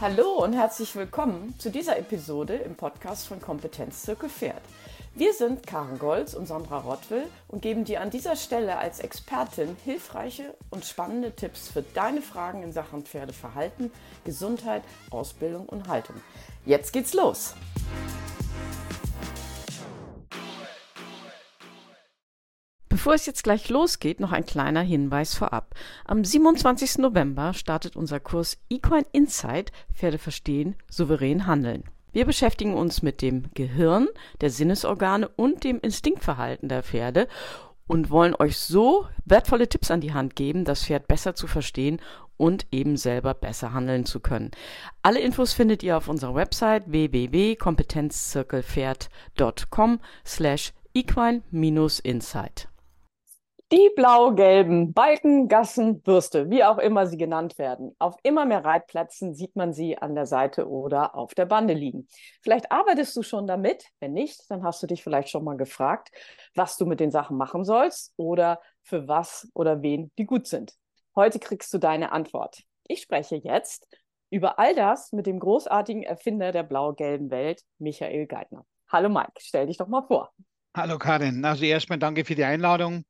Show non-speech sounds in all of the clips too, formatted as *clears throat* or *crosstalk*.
Hallo und herzlich willkommen zu dieser Episode im Podcast von Kompetenzzirkel Pferd. Wir sind Karen Golz und Sandra Rottwill und geben dir an dieser Stelle als Expertin hilfreiche und spannende Tipps für deine Fragen in Sachen Pferdeverhalten, Gesundheit, Ausbildung und Haltung. Jetzt geht's los! Bevor es jetzt gleich losgeht, noch ein kleiner Hinweis vorab. Am 27. November startet unser Kurs Equine Insight Pferde verstehen, souverän handeln. Wir beschäftigen uns mit dem Gehirn, der Sinnesorgane und dem Instinktverhalten der Pferde und wollen euch so wertvolle Tipps an die Hand geben, das Pferd besser zu verstehen und eben selber besser handeln zu können. Alle Infos findet ihr auf unserer Website www.kompetenzzirkelpferd.com slash equine-insight. Die blau-gelben Balken, Gassen, Würste, wie auch immer sie genannt werden. Auf immer mehr Reitplätzen sieht man sie an der Seite oder auf der Bande liegen. Vielleicht arbeitest du schon damit. Wenn nicht, dann hast du dich vielleicht schon mal gefragt, was du mit den Sachen machen sollst oder für was oder wen die gut sind. Heute kriegst du deine Antwort. Ich spreche jetzt über all das mit dem großartigen Erfinder der blau-gelben Welt, Michael Geithner. Hallo Mike, stell dich doch mal vor. Hallo Karin, also erstmal danke für die Einladung.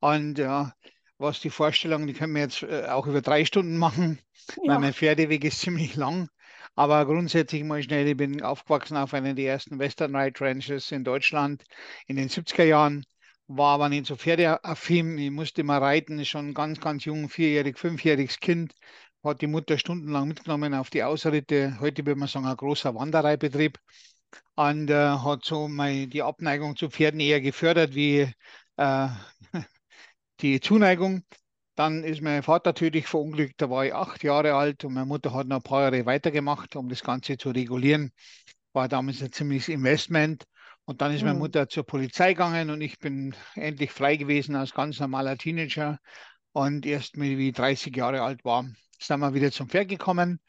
Und ja, was die Vorstellung, die können wir jetzt äh, auch über drei Stunden machen, ja. weil mein Pferdeweg ist ziemlich lang. Aber grundsätzlich mal schnell, ich bin aufgewachsen auf einer der ersten Western Ride Ranches in Deutschland in den 70er Jahren, war aber nicht so pferdeaffin. Ich musste mal reiten, schon ganz, ganz jung, vierjährig, fünfjähriges Kind, hat die Mutter stundenlang mitgenommen auf die Ausritte. Heute würde man sagen, ein großer Wanderreitbetrieb. Und äh, hat so mal die Abneigung zu Pferden eher gefördert wie äh, *laughs* die Zuneigung. Dann ist mein Vater tödlich verunglückt, da war ich acht Jahre alt und meine Mutter hat noch ein paar Jahre weitergemacht, um das Ganze zu regulieren. War damals ein ziemliches Investment. Und dann ist meine mhm. Mutter zur Polizei gegangen und ich bin endlich frei gewesen als ganz normaler Teenager. Und erst mit wie 30 Jahre alt war, sind wir wieder zum Pferd gekommen.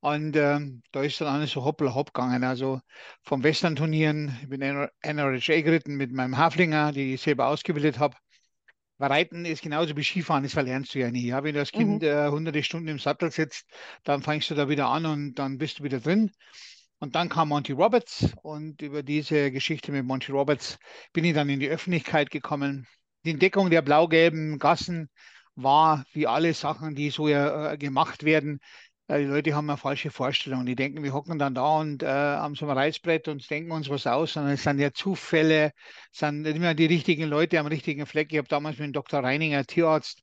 Und äh, da ist dann alles so hoppla hopp gegangen. Also vom Western-Turnieren, ich bin NRHA geritten mit meinem Haflinger, die ich selber ausgebildet habe. Weil Reiten ist genauso wie Skifahren, das verlernst du ja nie. Ja? Wenn du als Kind mhm. äh, hunderte Stunden im Sattel sitzt, dann fängst du da wieder an und dann bist du wieder drin. Und dann kam Monty Roberts und über diese Geschichte mit Monty Roberts bin ich dann in die Öffentlichkeit gekommen. Die Entdeckung der blau-gelben Gassen war, wie alle Sachen, die so äh, gemacht werden, die Leute haben eine falsche Vorstellung. Die denken, wir hocken dann da und äh, am so einem Reißbrett und denken uns was aus, sondern es sind ja Zufälle, es sind immer die richtigen Leute am richtigen Fleck. Ich habe damals mit dem Dr. Reininger, Tierarzt,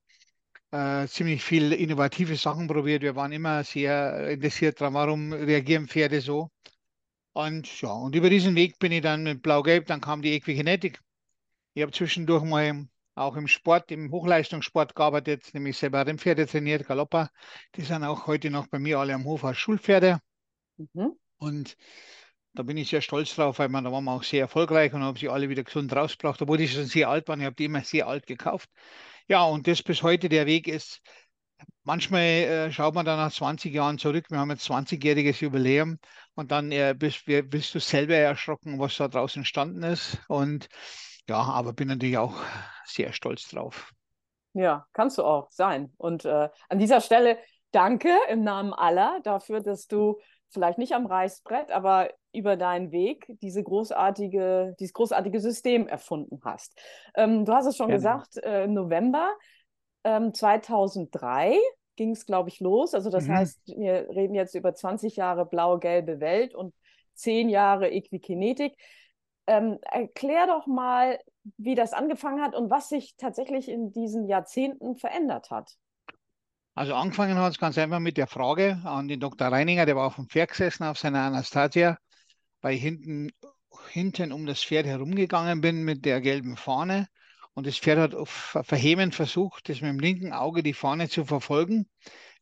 äh, ziemlich viel innovative Sachen probiert. Wir waren immer sehr interessiert daran, warum reagieren Pferde so. Und ja, und über diesen Weg bin ich dann mit Blau-Gelb, dann kam die Equigenetik. Ich habe zwischendurch mal auch im Sport, im Hochleistungssport gearbeitet, nämlich selber Rennpferde trainiert, Galopper. Die sind auch heute noch bei mir alle am Hof als Schulpferde. Mhm. Und da bin ich sehr stolz drauf, weil man, da waren wir auch sehr erfolgreich und haben sie alle wieder gesund rausgebracht, obwohl die schon sehr alt waren. Ich habe die immer sehr alt gekauft. Ja, und das bis heute der Weg ist. Manchmal äh, schaut man dann nach 20 Jahren zurück. Wir haben jetzt 20-jähriges Jubiläum und dann äh, bist, bist, du selber erschrocken, was da draußen entstanden ist. Und ja, aber bin natürlich auch sehr stolz drauf. Ja, kannst du auch sein. Und äh, an dieser Stelle danke im Namen aller dafür, dass du vielleicht nicht am Reißbrett, aber über deinen Weg diese großartige, dieses großartige System erfunden hast. Ähm, du hast es schon Gerne. gesagt, äh, im November ähm, 2003 ging es, glaube ich, los. Also das mhm. heißt, wir reden jetzt über 20 Jahre blau-gelbe Welt und 10 Jahre Equikinetik. Ähm, erklär doch mal, wie das angefangen hat und was sich tatsächlich in diesen Jahrzehnten verändert hat. Also angefangen hat es ganz einfach mit der Frage an den Dr. Reininger, der war auf dem Pferd gesessen auf seiner Anastasia, weil ich hinten, hinten um das Pferd herumgegangen bin mit der gelben Fahne und das Pferd hat auf verhebend versucht, das mit dem linken Auge die Fahne zu verfolgen.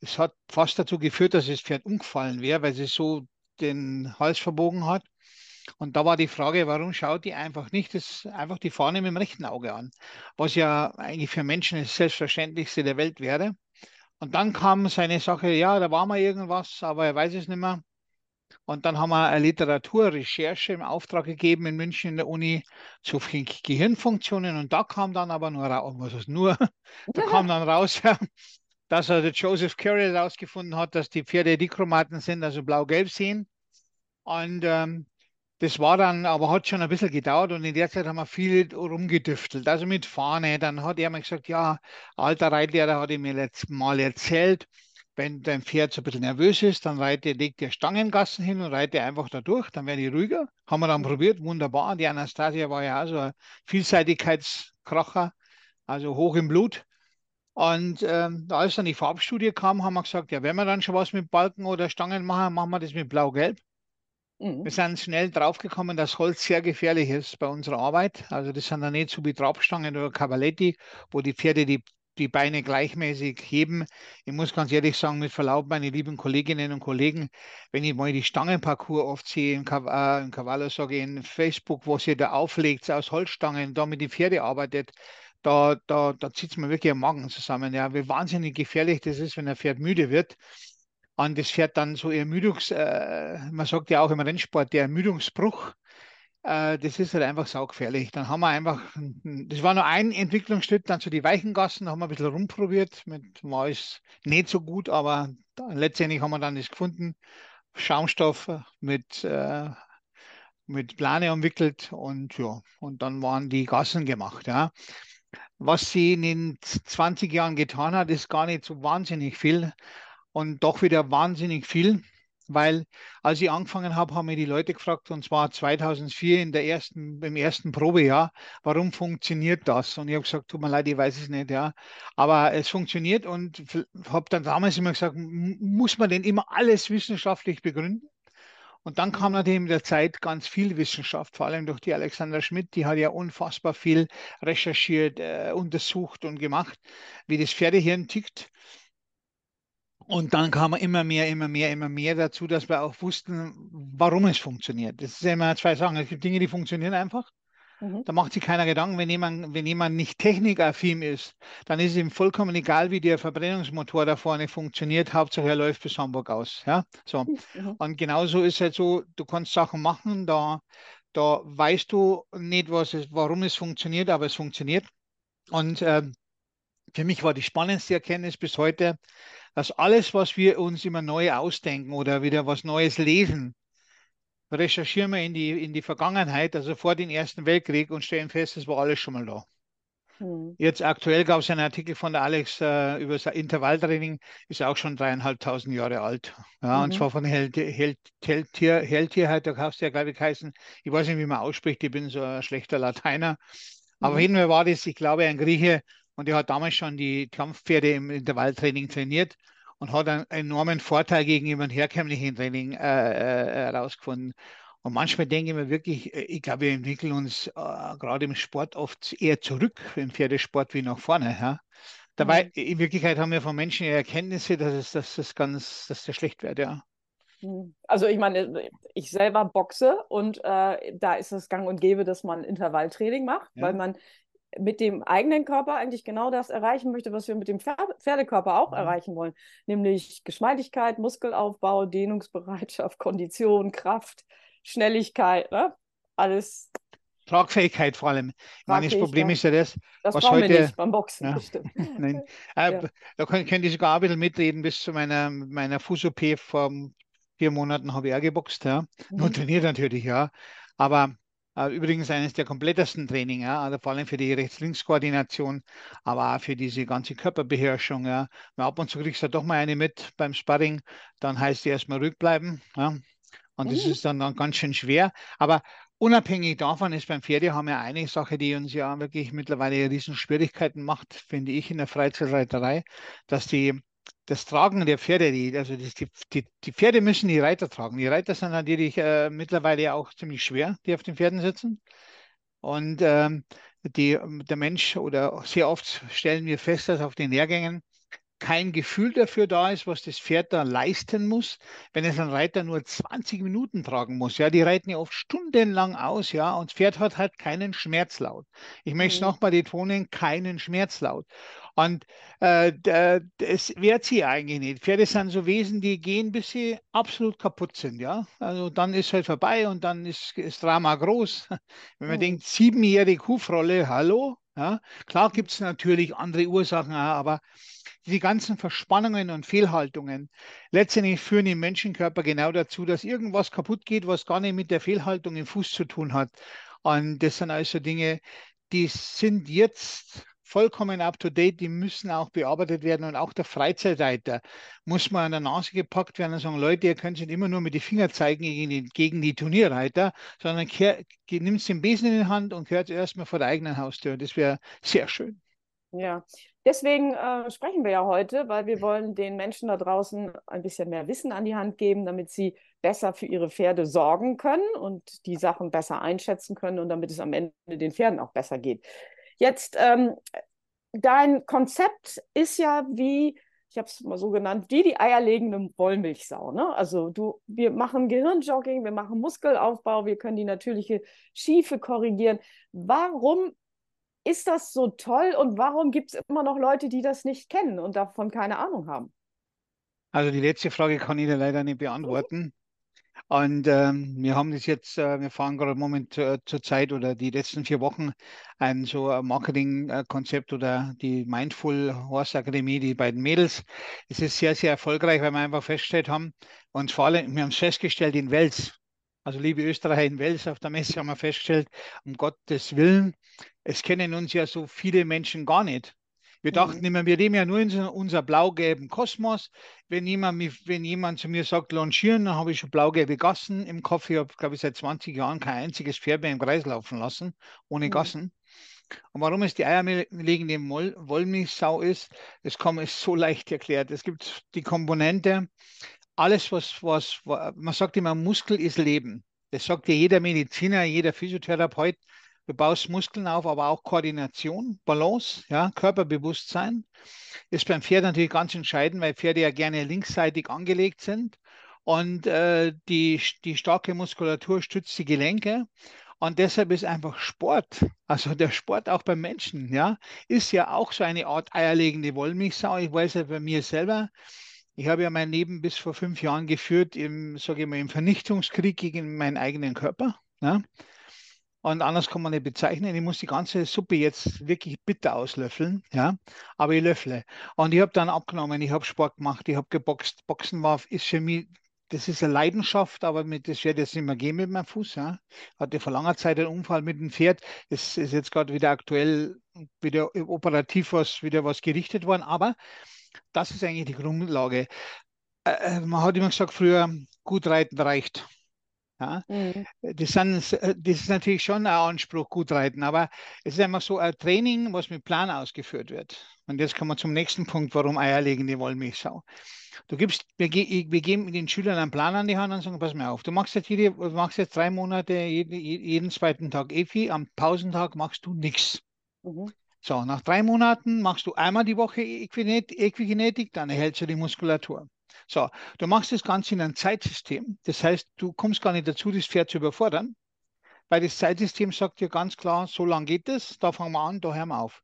Es hat fast dazu geführt, dass das Pferd umgefallen wäre, weil es so den Hals verbogen hat. Und da war die Frage, warum schaut die einfach nicht das, einfach die Fahne mit dem rechten Auge an? Was ja eigentlich für Menschen das Selbstverständlichste der Welt wäre. Und dann kam seine Sache, ja, da war mal irgendwas, aber er weiß es nicht mehr. Und dann haben wir eine Literaturrecherche im Auftrag gegeben in München in der Uni zu Gehirnfunktionen. Und da kam dann aber nur raus, was ist nur, *laughs* da kam dann raus, *laughs* dass also Joseph Carey herausgefunden hat, dass die Pferde Dichromaten sind, also blau-gelb sehen. Und ähm, das war dann, aber hat schon ein bisschen gedauert und in der Zeit haben wir viel rumgedüftelt. Also mit Fahne. Dann hat er mir gesagt, ja, alter Reitlehrer hat mir letztes Mal erzählt, wenn dein Pferd so ein bisschen nervös ist, dann reite, legt ihr Stangengassen hin und reite einfach da durch, dann werden die ruhiger. Haben wir dann probiert, wunderbar. Die Anastasia war ja auch so ein Vielseitigkeitskracher, also hoch im Blut. Und ähm, als dann die Farbstudie kam, haben wir gesagt, ja, wenn wir dann schon was mit Balken oder Stangen machen, machen wir das mit Blau-Gelb. Mhm. Wir sind schnell draufgekommen, dass Holz sehr gefährlich ist bei unserer Arbeit. Also das sind dann nicht so wie Trabstangen oder Cavaletti, wo die Pferde die die Beine gleichmäßig heben. Ich muss ganz ehrlich sagen, mit Verlaub, meine lieben Kolleginnen und Kollegen, wenn ich mal die Stangenparcours oft sehe, im, Cav äh, im Cavallo sage in Facebook, wo sie da auflegt, aus Holzstangen, da mit den Pferde arbeitet, da, da, da zieht es mir wirklich am Magen zusammen. Ja, wie wahnsinnig gefährlich das ist, wenn ein Pferd müde wird. Und das Pferd dann so Ermüdungs, äh, man sagt ja auch im Rennsport, der Ermüdungsbruch, äh, das ist halt einfach saugefährlich. Dann haben wir einfach, das war nur ein Entwicklungsschritt, dann zu die Weichengassen, da haben wir ein bisschen rumprobiert, mit ist nicht so gut, aber letztendlich haben wir dann das gefunden, Schaumstoff mit, äh, mit Plane umwickelt und ja, und dann waren die Gassen gemacht, ja. Was sie in den 20 Jahren getan hat, ist gar nicht so wahnsinnig viel und doch wieder wahnsinnig viel weil als ich angefangen habe, haben mir die Leute gefragt, und zwar 2004 in der ersten, im ersten Probejahr, warum funktioniert das? Und ich habe gesagt, tut mir leid, ich weiß es nicht, ja. Aber es funktioniert und habe dann damals immer gesagt, muss man denn immer alles wissenschaftlich begründen? Und dann kam natürlich mit der Zeit ganz viel Wissenschaft, vor allem durch die Alexander Schmidt, die hat ja unfassbar viel recherchiert, äh, untersucht und gemacht, wie das Pferdehirn tickt. Und dann kam immer mehr, immer mehr, immer mehr dazu, dass wir auch wussten, warum es funktioniert. Das sind immer zwei Sachen. Es gibt Dinge, die funktionieren einfach. Mhm. Da macht sich keiner Gedanken, wenn jemand, wenn jemand nicht technikaffin ist, dann ist es ihm vollkommen egal, wie der Verbrennungsmotor da vorne funktioniert. Hauptsache er läuft bis Hamburg aus. Ja? So. Mhm. Und genauso ist es halt so, du kannst Sachen machen, da, da weißt du nicht, was es, warum es funktioniert, aber es funktioniert. Und äh, für mich war die spannendste Erkenntnis bis heute, dass alles, was wir uns immer neu ausdenken oder wieder was Neues lesen, recherchieren wir in die, in die Vergangenheit, also vor dem Ersten Weltkrieg und stellen fest, es war alles schon mal da. Hm. Jetzt aktuell gab es einen Artikel von der Alex äh, über das Intervalltraining, ist auch schon dreieinhalbtausend Jahre alt. Ja, mhm. Und zwar von Held, Held, Heldtier, Heldtierheit, da kannst du ja, glaube ich, heißen. Ich weiß nicht, wie man ausspricht, ich bin so ein schlechter Lateiner. Aber mhm. jeden Fall war das, ich glaube, ein Grieche, und er hat damals schon die Kampfpferde im Intervalltraining trainiert und hat einen enormen Vorteil gegenüber dem herkömmlichen Training äh, äh, herausgefunden. Und manchmal denke ich mir wirklich, äh, ich glaube, wir entwickeln uns äh, gerade im Sport oft eher zurück im Pferdesport wie nach vorne. Ja? Dabei, mhm. in Wirklichkeit haben wir von Menschen Erkenntnisse, dass es, dass das ganz, dass das schlecht wird, ja. Mhm. Also ich meine, ich selber boxe und äh, da ist es gang und gäbe, dass man Intervalltraining macht, ja. weil man mit dem eigenen Körper eigentlich genau das erreichen möchte, was wir mit dem Pferdekörper auch mhm. erreichen wollen, nämlich Geschmeidigkeit, Muskelaufbau, Dehnungsbereitschaft, *laughs* Kondition, Kraft, Schnelligkeit, ne? alles. Tragfähigkeit vor allem. Ich meine, das Problem ist ja das, das was heute. Wir nicht beim Boxen, ja. *laughs* Nein. *laughs* Äh, ja. Da könnte ich sogar ein bisschen mitreden bis zu meiner, meiner Fuß-OP vor vier Monaten habe ich auch geboxt, ja. Mhm. Nur trainiert natürlich, ja. Aber übrigens eines der komplettesten Training, ja, also vor allem für die Rechts-Links-Koordination, aber auch für diese ganze Körperbeherrschung. Ja. ab und zu kriegst du doch mal eine mit beim Sparring, dann heißt die erstmal ruhig bleiben. Ja. Und das mhm. ist dann, dann ganz schön schwer. Aber unabhängig davon ist beim Pferde haben wir eine Sache, die uns ja wirklich mittlerweile riesen Schwierigkeiten macht, finde ich, in der Freizeitreiterei, dass die das Tragen der Pferde, die, also die, die, die Pferde müssen die Reiter tragen. Die Reiter sind natürlich äh, mittlerweile auch ziemlich schwer, die auf den Pferden sitzen. Und ähm, die, der Mensch oder sehr oft stellen wir fest, dass auf den Lehrgängen kein Gefühl dafür da ist, was das Pferd da leisten muss, wenn es ein Reiter nur 20 Minuten tragen muss. Ja, die reiten ja oft stundenlang aus, ja, und das Pferd hat halt keinen Schmerzlaut. Ich möchte es mhm. nochmal betonen, keinen Schmerzlaut. Und äh, das wehrt sie eigentlich nicht. Pferde sind so Wesen, die gehen, bis sie absolut kaputt sind, ja. Also dann ist halt vorbei und dann ist das Drama groß. *laughs* Wenn man mhm. denkt, siebenjährige Hufrolle, hallo, Ja? Klar gibt es natürlich andere Ursachen, aber die ganzen Verspannungen und Fehlhaltungen letztendlich führen im Menschenkörper genau dazu, dass irgendwas kaputt geht, was gar nicht mit der Fehlhaltung im Fuß zu tun hat. Und das sind also Dinge, die sind jetzt vollkommen up-to-date, die müssen auch bearbeitet werden und auch der Freizeitreiter muss mal an der Nase gepackt werden und sagen, Leute, ihr könnt nicht immer nur mit den Fingern zeigen gegen die, gegen die Turnierreiter, sondern nimmt den Besen in die Hand und gehört erstmal vor der eigenen Haustür. Das wäre sehr schön. Ja, deswegen äh, sprechen wir ja heute, weil wir wollen den Menschen da draußen ein bisschen mehr Wissen an die Hand geben, damit sie besser für ihre Pferde sorgen können und die Sachen besser einschätzen können und damit es am Ende den Pferden auch besser geht. Jetzt, ähm, dein Konzept ist ja wie, ich habe es mal so genannt, wie die eierlegende Wollmilchsau. Ne? Also du, wir machen Gehirnjogging, wir machen Muskelaufbau, wir können die natürliche Schiefe korrigieren. Warum ist das so toll und warum gibt es immer noch Leute, die das nicht kennen und davon keine Ahnung haben? Also die letzte Frage kann ich dir leider nicht beantworten. Und ähm, wir haben das jetzt, äh, wir fahren gerade im Moment äh, zur Zeit oder die letzten vier Wochen ein so ein Marketingkonzept oder die Mindful Horse Akademie, die beiden Mädels. Es ist sehr, sehr erfolgreich, weil wir einfach festgestellt haben und vor allem, wir haben es festgestellt in Wels, also liebe Österreicher in Wels auf der Messe haben wir festgestellt, um Gottes Willen, es kennen uns ja so viele Menschen gar nicht. Wir dachten mhm. immer, wir leben ja nur in unser blau-gelben Kosmos. Wenn jemand, wenn jemand zu mir sagt, launchieren, dann habe ich schon blau-gelbe Gassen im Kopf. Ich habe, glaube ich, seit 20 Jahren kein einziges Pferd mehr im Kreis laufen lassen, ohne mhm. Gassen. Und warum es die eierlegende Wollmilchsau ist, das kann man ist *laughs* so leicht erklärt. Es gibt die Komponente, alles, was, was, man sagt immer, Muskel ist Leben. Das sagt ja jeder Mediziner, jeder Physiotherapeut. Du baust Muskeln auf, aber auch Koordination, Balance, ja, Körperbewusstsein. Ist beim Pferd natürlich ganz entscheidend, weil Pferde ja gerne linksseitig angelegt sind. Und äh, die, die starke Muskulatur stützt die Gelenke. Und deshalb ist einfach Sport, also der Sport auch beim Menschen, ja, ist ja auch so eine Art eierlegende Wollmilchsau. Ich weiß ja bei mir selber, ich habe ja mein Leben bis vor fünf Jahren geführt im, sage ich mal, im Vernichtungskrieg gegen meinen eigenen Körper. Ja. Und anders kann man nicht bezeichnen. Ich muss die ganze Suppe jetzt wirklich bitter auslöffeln, ja. Aber ich löffle. Und ich habe dann abgenommen, ich habe Sport gemacht, ich habe geboxt. Boxen war, ist für mich, das ist eine Leidenschaft, aber mit, das wird jetzt nicht mehr gehen mit meinem Fuß. Ja. Hatte vor langer Zeit einen Unfall mit dem Pferd. Das ist jetzt gerade wieder aktuell, wieder operativ was, wieder was gerichtet worden. Aber das ist eigentlich die Grundlage. Äh, äh man hat immer gesagt, früher, gut reiten reicht. Ja? Mhm. Das, sind, äh, das ist natürlich schon ein Anspruch, gut reiten, aber es ist einfach so ein Training, was mit Plan ausgeführt wird. Und jetzt kommen wir zum nächsten Punkt, warum eierlegende Wollmilchsau. Du gibst, wir, wir geben den Schülern einen Plan an die Hand und sagen, pass mal auf, du machst jetzt, jede, machst jetzt drei Monate jeden, jeden zweiten Tag EFI, am Pausentag machst du nichts. Mhm. So, nach drei Monaten machst du einmal die Woche Equigenetik, dann erhältst du die Muskulatur. So, du machst das Ganze in einem Zeitsystem. Das heißt, du kommst gar nicht dazu, das Pferd zu überfordern, weil das Zeitsystem sagt dir ganz klar, so lange geht es, da fangen wir an, da hören wir auf.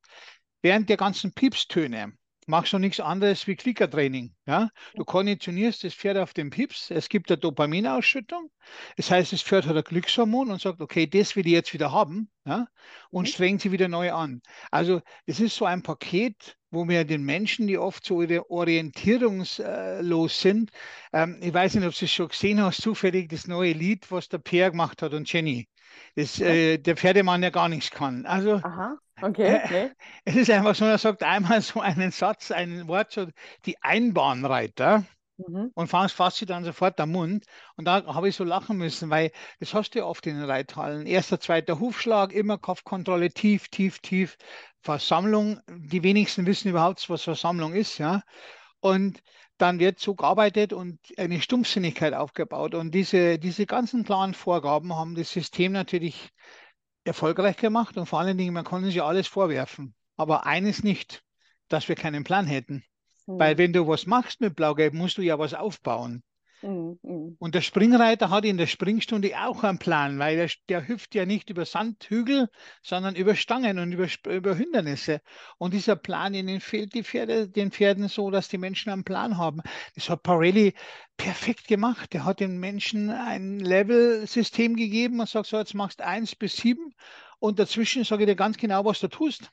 Während der ganzen Piepstöne, machst du nichts anderes wie Klickertraining. Ja? Du konditionierst das Pferd auf den Pips, es gibt eine Dopaminausschüttung, das heißt, das Pferd hat ein Glückshormon und sagt, okay, das will ich jetzt wieder haben ja? und mhm. strengt sie wieder neu an. Also es ist so ein Paket, wo wir den Menschen, die oft so orientierungslos sind, ähm, ich weiß nicht, ob du es schon gesehen hast, zufällig das neue Lied, was der Pierre gemacht hat und Jenny, das äh, der Pferdemann ja gar nichts kann. Also Aha. Okay, okay. Es ist einfach so, er sagt einmal so einen Satz, ein Wort, so die Einbahnreiter. Mhm. Und fasst, fasst sie dann sofort am Mund. Und da habe ich so lachen müssen, weil das hast du ja oft in den Reithallen. Erster, zweiter Hufschlag, immer Kopfkontrolle, tief, tief, tief. Versammlung, die wenigsten wissen überhaupt, was Versammlung ist, ja. Und dann wird so gearbeitet und eine Stumpfsinnigkeit aufgebaut. Und diese, diese ganzen klaren Vorgaben haben das System natürlich erfolgreich gemacht und vor allen Dingen, man kann sich alles vorwerfen. Aber eines nicht, dass wir keinen Plan hätten. Mhm. Weil wenn du was machst mit Blau-Gelb, musst du ja was aufbauen. Mhm. Und der Springreiter hat in der Springstunde auch einen Plan, weil der, der hüpft ja nicht über Sandhügel, sondern über Stangen und über, über Hindernisse. Und dieser Plan, ihnen fehlt die Pferde, den Pferden so, dass die Menschen einen Plan haben. Das hat Parelli perfekt gemacht. Der hat den Menschen ein Level-System gegeben und sagt so, jetzt machst du eins bis sieben und dazwischen sage ich dir ganz genau, was du tust.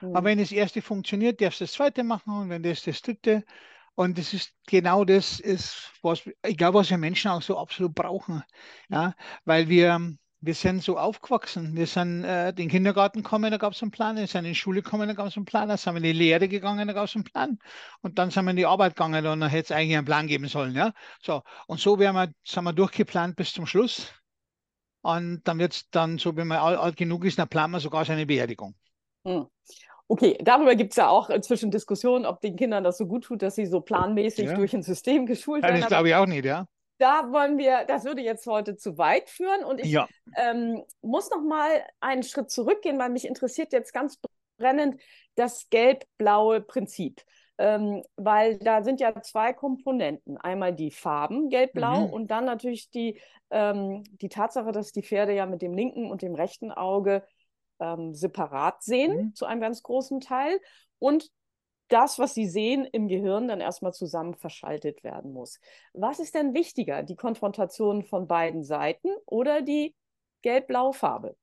Mhm. Aber wenn das erste funktioniert, darfst du das zweite machen und wenn das das dritte. Und das ist genau das, ist, was glaube, was wir Menschen auch so absolut brauchen. Ja, weil wir, wir sind so aufgewachsen. Wir sind äh, in den Kindergarten gekommen, da gab es einen Plan. Wir sind in die Schule gekommen, da gab es einen Plan. Dann sind wir in die Lehre gegangen, da gab es einen Plan. Und dann sind wir in die Arbeit gegangen und dann hätte es eigentlich einen Plan geben sollen. Ja? So. Und so wir, sind wir durchgeplant bis zum Schluss. Und dann wird es dann, so wenn man alt genug ist, dann planen wir sogar seine Beerdigung. Hm. Okay, darüber gibt es ja auch inzwischen Diskussionen, ob den Kindern das so gut tut, dass sie so planmäßig ja. durch ein System geschult werden. Das glaube ich auch nicht, ja. Da wollen wir, das würde jetzt heute zu weit führen und ich ja. ähm, muss noch mal einen Schritt zurückgehen, weil mich interessiert jetzt ganz brennend das gelb-blaue Prinzip ähm, weil da sind ja zwei Komponenten. Einmal die Farben, gelb-blau, mhm. und dann natürlich die, ähm, die Tatsache, dass die Pferde ja mit dem linken und dem rechten Auge ähm, separat sehen, mhm. zu einem ganz großen Teil. Und das, was sie sehen, im Gehirn dann erstmal zusammen verschaltet werden muss. Was ist denn wichtiger, die Konfrontation von beiden Seiten oder die gelb-blaue Farbe?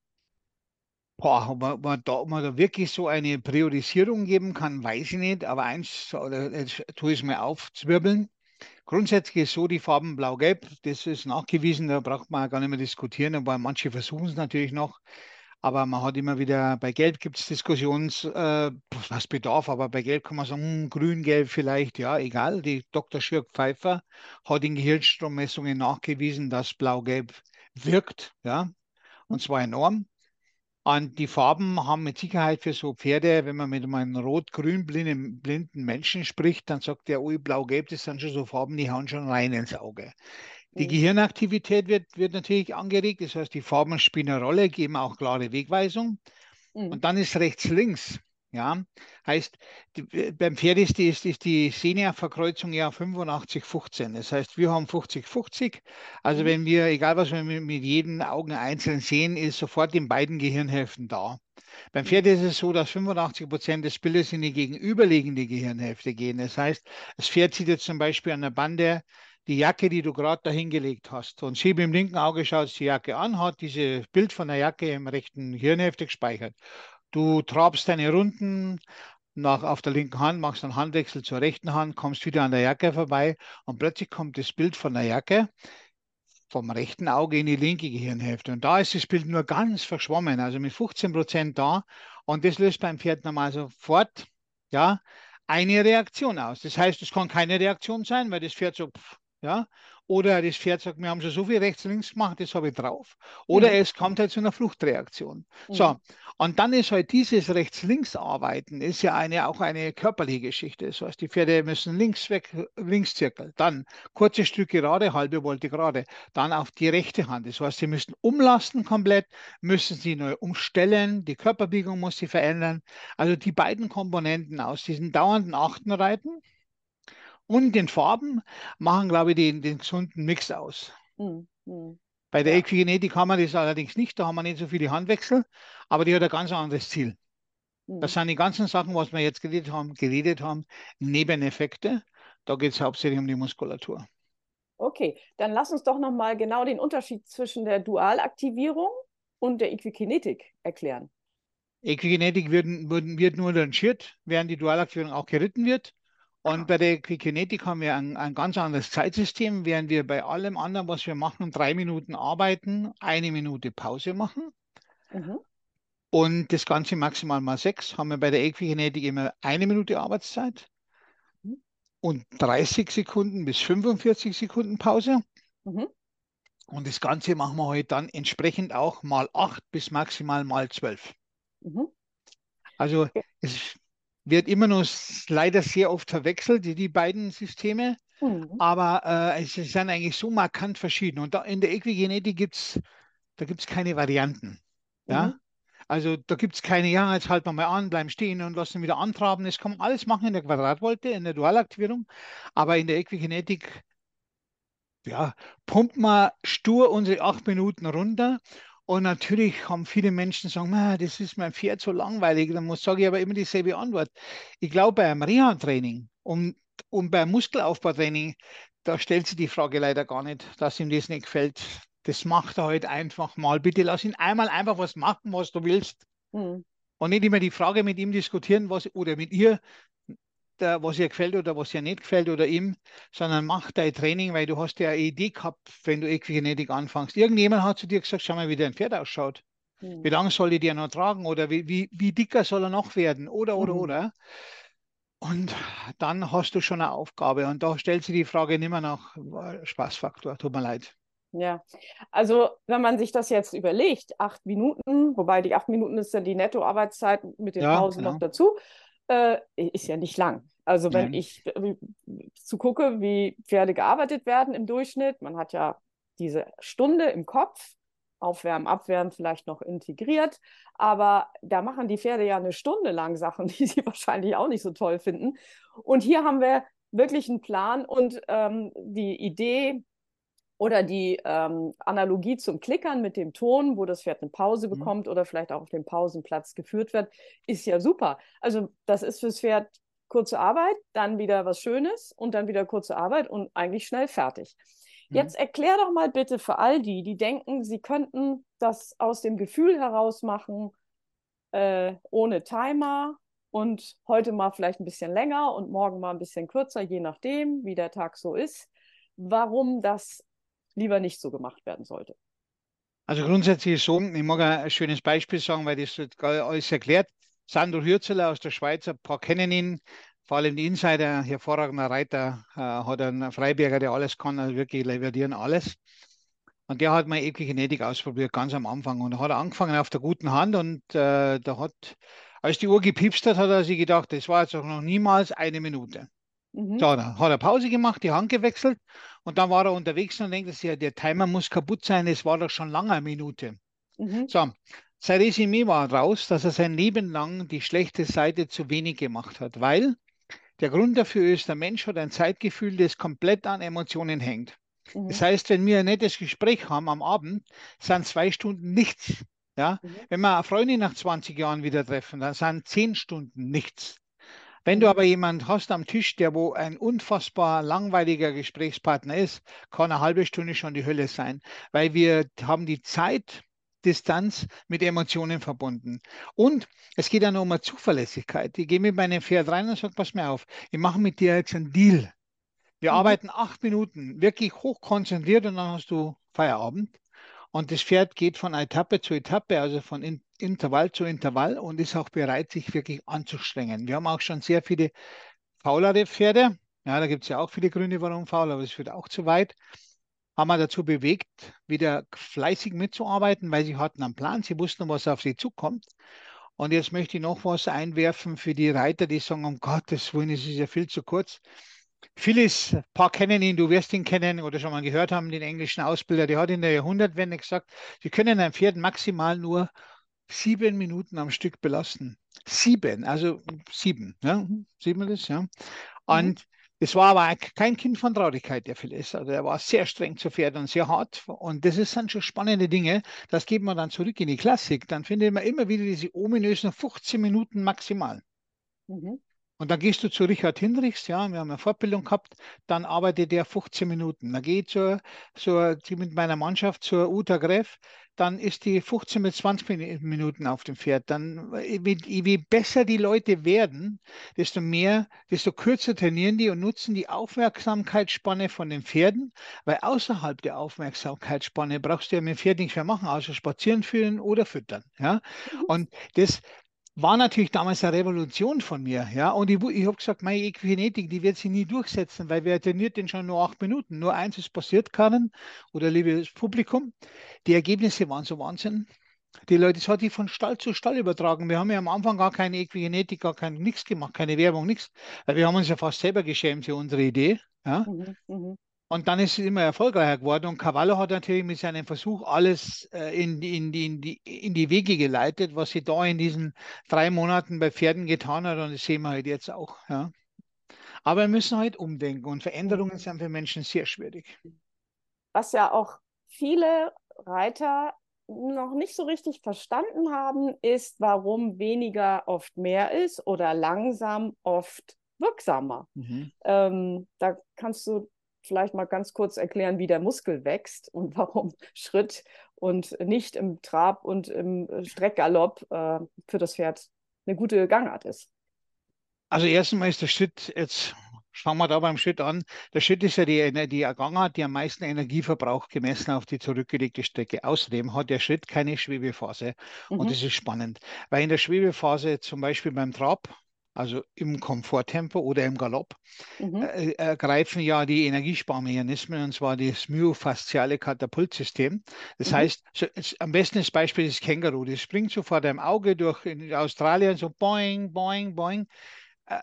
Boah, ob man, da, ob man da wirklich so eine Priorisierung geben kann, weiß ich nicht. Aber eins, oder jetzt tue ich es mal aufzwirbeln. Grundsätzlich ist so die Farben blau-gelb, das ist nachgewiesen, da braucht man gar nicht mehr diskutieren, aber manche versuchen es natürlich noch. Aber man hat immer wieder, bei Gelb gibt es Diskussions, äh, was Bedarf, aber bei Gelb kann man sagen, hm, grün-gelb vielleicht, ja, egal. Die Dr. Schirk Pfeiffer hat in Gehirnstrommessungen nachgewiesen, dass blau-gelb wirkt, ja, und zwar enorm. Und die Farben haben mit Sicherheit für so Pferde, wenn man mit einem rot-grün blinden, Menschen spricht, dann sagt der, ui, blau-gelb, das sind schon so Farben, die hauen schon rein ins Auge. Die mhm. Gehirnaktivität wird, wird natürlich angeregt, das heißt, die Farben spielen eine Rolle, geben auch klare Wegweisung. Mhm. Und dann ist rechts-links. Ja, heißt, die, beim Pferd ist die, ist, ist die Senior-Verkreuzung ja 85-15. Das heißt, wir haben 50-50. Also mhm. wenn wir, egal was wir mit, mit jedem Augen einzeln sehen, ist sofort in beiden Gehirnhälften da. Beim Pferd ist es so, dass 85 Prozent des Bildes in die gegenüberliegende Gehirnhälfte gehen. Das heißt, das Pferd sieht jetzt zum Beispiel an der Bande die Jacke, die du gerade dahingelegt hast. Und sie im linken Auge schaut die Jacke an, hat dieses Bild von der Jacke im rechten Hirnhälfte gespeichert. Du trabst deine Runden nach, auf der linken Hand, machst einen Handwechsel zur rechten Hand, kommst wieder an der Jacke vorbei und plötzlich kommt das Bild von der Jacke vom rechten Auge in die linke Gehirnhälfte. Und da ist das Bild nur ganz verschwommen, also mit 15 Prozent da. Und das löst beim Pferd normal sofort ja, eine Reaktion aus. Das heißt, es kann keine Reaktion sein, weil das Pferd so, pff, ja, oder das Pferd sagt, wir haben schon so viel rechts, links gemacht, das habe ich drauf. Oder mhm. es kommt halt zu einer Fluchtreaktion. Mhm. So, und dann ist halt dieses Rechts-Links-Arbeiten, ist ja eine, auch eine körperliche Geschichte. Das heißt, die Pferde müssen links weg, links Zirkel, dann kurze Stück gerade, halbe Wolte gerade, dann auf die rechte Hand. Das heißt, sie müssen umlasten komplett, müssen sie neu umstellen, die Körperbiegung muss sie verändern. Also die beiden Komponenten aus diesen dauernden Achtenreiten, und den Farben machen, glaube ich, den, den gesunden Mix aus. Mhm. Bei der ja. Equigenetik haben wir das allerdings nicht, da haben wir nicht so viele Handwechsel, aber die hat ein ganz anderes Ziel. Mhm. Das sind die ganzen Sachen, was wir jetzt geredet haben, geredet haben Nebeneffekte. Da geht es hauptsächlich um die Muskulatur. Okay, dann lass uns doch nochmal genau den Unterschied zwischen der Dualaktivierung und der Equikinetik erklären. Equigenetik wird, wird, wird nur rangiert, während die Dualaktivierung auch geritten wird. Und bei der Quikinetik haben wir ein, ein, ganz anderes Zeitsystem, während wir bei allem anderen, was wir machen, drei Minuten arbeiten, eine Minute Pause machen. Mhm. Und das Ganze maximal mal sechs, haben wir bei der Equikinetik immer eine Minute Arbeitszeit mhm. und 30 Sekunden bis 45 Sekunden Pause. Mhm. Und das Ganze machen wir heute halt dann entsprechend auch mal acht bis maximal mal zwölf. Mhm. Also es wird immer noch leider sehr oft verwechselt, die, die beiden Systeme. Mhm. Aber äh, es sind eigentlich so markant verschieden. Und da, in der Equigenetik gibt es da gibt's keine Varianten. Ja? Mhm. Also da gibt es keine, ja, jetzt halten wir mal an, bleiben stehen und lassen wieder antraben. Das kann man alles machen in der Quadratvolte, in der Dualaktivierung. Aber in der Equigenetik, ja, pumpt man stur unsere acht Minuten runter und natürlich haben viele Menschen sagen, das ist mein Pferd so langweilig. Dann muss, sage ich aber immer dieselbe Antwort. Ich glaube, beim Reha-Training und, und beim Muskelaufbautraining, da stellt sich die Frage leider gar nicht, dass ihm das nicht gefällt. Das macht er halt einfach mal. Bitte lass ihn einmal einfach was machen, was du willst. Mhm. Und nicht immer die Frage mit ihm diskutieren, was oder mit ihr, was ihr gefällt oder was ihr nicht gefällt oder ihm, sondern mach dein Training, weil du hast ja eine Idee gehabt, wenn du Equigenetik anfängst. Irgendjemand hat zu dir gesagt, schau mal, wie dein Pferd ausschaut. Mhm. Wie lange soll ich dir noch tragen oder wie, wie, wie dicker soll er noch werden oder, oder, mhm. oder. Und dann hast du schon eine Aufgabe und da stellt sich die Frage nicht mehr nach Spaßfaktor, tut mir leid. Ja, also wenn man sich das jetzt überlegt, acht Minuten, wobei die acht Minuten ist ja die Nettoarbeitszeit mit den ja, Pausen genau. noch dazu, äh, ist ja nicht lang. Also wenn Nein. ich äh, zu gucke, wie Pferde gearbeitet werden im Durchschnitt, man hat ja diese Stunde im Kopf, Aufwärmen, Abwärmen vielleicht noch integriert, aber da machen die Pferde ja eine Stunde lang Sachen, *laughs* die sie wahrscheinlich auch nicht so toll finden. Und hier haben wir wirklich einen Plan und ähm, die Idee, oder die ähm, Analogie zum Klickern mit dem Ton, wo das Pferd eine Pause mhm. bekommt oder vielleicht auch auf dem Pausenplatz geführt wird, ist ja super. Also das ist fürs Pferd kurze Arbeit, dann wieder was Schönes und dann wieder kurze Arbeit und eigentlich schnell fertig. Mhm. Jetzt erklär doch mal bitte für all die, die denken, sie könnten das aus dem Gefühl heraus machen, äh, ohne Timer und heute mal vielleicht ein bisschen länger und morgen mal ein bisschen kürzer, je nachdem, wie der Tag so ist, warum das lieber nicht so gemacht werden sollte. Also grundsätzlich ist so, ich mag ein schönes Beispiel sagen, weil das alles erklärt. Sandro Hürzeler aus der Schweiz, ein paar kennen ihn, vor allem die Insider, hervorragender Reiter, äh, hat einen Freiberger, der alles kann, also wirklich leverdieren alles. Und der hat mal Epigenetik ausprobiert, ganz am Anfang. Und hat angefangen auf der guten Hand und äh, da hat, als die Uhr gepiepst hat, hat er sich gedacht, das war jetzt auch noch niemals eine Minute. Mhm. So, dann hat er Pause gemacht, die Hand gewechselt und dann war er unterwegs und denkt sich, ja, der Timer muss kaputt sein, es war doch schon lange eine Minute. Mhm. So, sein Resümee war raus, dass er sein Leben lang die schlechte Seite zu wenig gemacht hat, weil der Grund dafür ist, der Mensch hat ein Zeitgefühl, das komplett an Emotionen hängt. Mhm. Das heißt, wenn wir ein nettes Gespräch haben am Abend, sind zwei Stunden nichts. Ja? Mhm. Wenn wir eine Freundin nach 20 Jahren wieder treffen, dann sind zehn Stunden nichts. Wenn du aber jemanden hast am Tisch, der wo ein unfassbar langweiliger Gesprächspartner ist, kann eine halbe Stunde schon die Hölle sein, weil wir haben die Zeitdistanz mit Emotionen verbunden. Und es geht noch um eine Zuverlässigkeit. Ich gehe mit meinem Pferd rein und sage, pass mir auf, ich mache mit dir jetzt einen Deal. Wir mhm. arbeiten acht Minuten, wirklich hochkonzentriert und dann hast du Feierabend. Und das Pferd geht von Etappe zu Etappe, also von in Intervall zu Intervall und ist auch bereit, sich wirklich anzustrengen. Wir haben auch schon sehr viele faulere Pferde. Ja, da gibt es ja auch viele Gründe, warum faul, aber es führt auch zu weit. Haben wir dazu bewegt, wieder fleißig mitzuarbeiten, weil sie hatten einen Plan, sie wussten, was auf sie zukommt. Und jetzt möchte ich noch was einwerfen für die Reiter, die sagen, um Gottes Willen, es ist ja viel zu kurz. Phyllis, ein paar kennen ihn, du wirst ihn kennen oder schon mal gehört haben, den englischen Ausbilder, der hat in der Jahrhundertwende gesagt, sie können ein Pferd maximal nur sieben Minuten am Stück belasten. Sieben, also sieben, ja, sieben ist, ja. Und mhm. es war aber kein Kind von Traurigkeit, der Phyllis. Also er war sehr streng zu Pferd und sehr hart. Und das sind schon spannende Dinge. Das geht man dann zurück in die Klassik. Dann findet man immer wieder diese ominösen 15 Minuten maximal. Mhm. Und dann gehst du zu Richard Hinrichs, ja, wir haben eine Fortbildung gehabt, dann arbeitet der 15 Minuten. Dann gehe ich zur, zur, mit meiner Mannschaft zur Uta Greff, dann ist die 15 bis 20 Minuten auf dem Pferd. Dann, je besser die Leute werden, desto mehr, desto kürzer trainieren die und nutzen die Aufmerksamkeitsspanne von den Pferden, weil außerhalb der Aufmerksamkeitsspanne brauchst du ja mit dem Pferd nichts mehr machen, außer spazieren führen oder füttern. Ja? Mhm. Und das, war natürlich damals eine Revolution von mir. Ja? Und ich, ich habe gesagt, meine Equigenetik, die wird sich nie durchsetzen, weil wer trainiert denn schon nur acht Minuten? Nur eins ist passiert, Karin oder liebes Publikum. Die Ergebnisse waren so Wahnsinn. Die Leute, das hat die von Stall zu Stall übertragen. Wir haben ja am Anfang gar keine Equigenetik, gar kein, nichts gemacht, keine Werbung, nichts. Wir haben uns ja fast selber geschämt für unsere Idee. Ja? Mhm, mh. Und dann ist es immer erfolgreicher geworden. Und Cavallo hat natürlich mit seinem Versuch alles äh, in, in, in, die, in die Wege geleitet, was sie da in diesen drei Monaten bei Pferden getan hat. Und das sehen wir halt jetzt auch. Ja. Aber wir müssen halt umdenken. Und Veränderungen sind für Menschen sehr schwierig. Was ja auch viele Reiter noch nicht so richtig verstanden haben, ist, warum weniger oft mehr ist oder langsam oft wirksamer. Mhm. Ähm, da kannst du vielleicht mal ganz kurz erklären, wie der Muskel wächst und *laughs* warum Schritt und nicht im Trab und im Streckgalopp äh, für das Pferd eine gute Gangart ist? Also erstmal ist der Schritt jetzt Schauen wir da beim Schritt an. Der Schritt ist ja die, die Gangart, die am meisten Energieverbrauch gemessen auf die zurückgelegte Strecke. Außerdem hat der Schritt keine Schwebephase. Mhm. Und das ist spannend, weil in der Schwebephase zum Beispiel beim Trab, also im Komforttempo oder im Galopp, mhm. äh, äh, greifen ja die Energiesparmechanismen, und zwar das myofasziale Katapultsystem. Das mhm. heißt, so, es, am besten das Beispiel ist Känguru. Das springt so vor deinem Auge durch in Australien, so boing, boing, boing. Äh,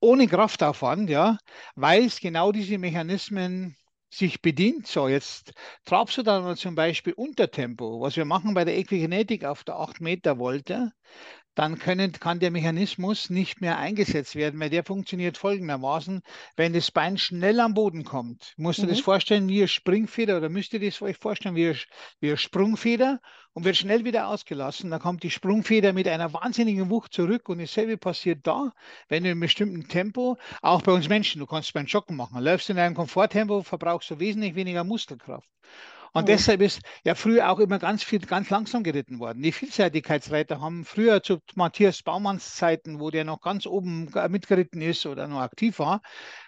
ohne Kraftaufwand, ja, weil es genau diese Mechanismen sich bedient. So, jetzt trabst du dann zum Beispiel Untertempo, was wir machen bei der Equikinetik auf der 8 Meter Volte, dann können, kann der Mechanismus nicht mehr eingesetzt werden, weil der funktioniert folgendermaßen, wenn das Bein schnell am Boden kommt, musst du mhm. das vorstellen wie eine Springfeder oder müsst ihr das euch vorstellen wie eine, wie eine Sprungfeder und wird schnell wieder ausgelassen. Dann kommt die Sprungfeder mit einer wahnsinnigen Wucht zurück und dasselbe passiert da, wenn du in einem bestimmten Tempo, auch bei uns Menschen, du kannst beim Joggen machen, läufst in einem Komforttempo, verbrauchst du wesentlich weniger Muskelkraft. Und mhm. deshalb ist ja früher auch immer ganz viel, ganz langsam geritten worden. Die Vielseitigkeitsreiter haben früher zu Matthias Baumanns Zeiten, wo der noch ganz oben mitgeritten ist oder noch aktiv war,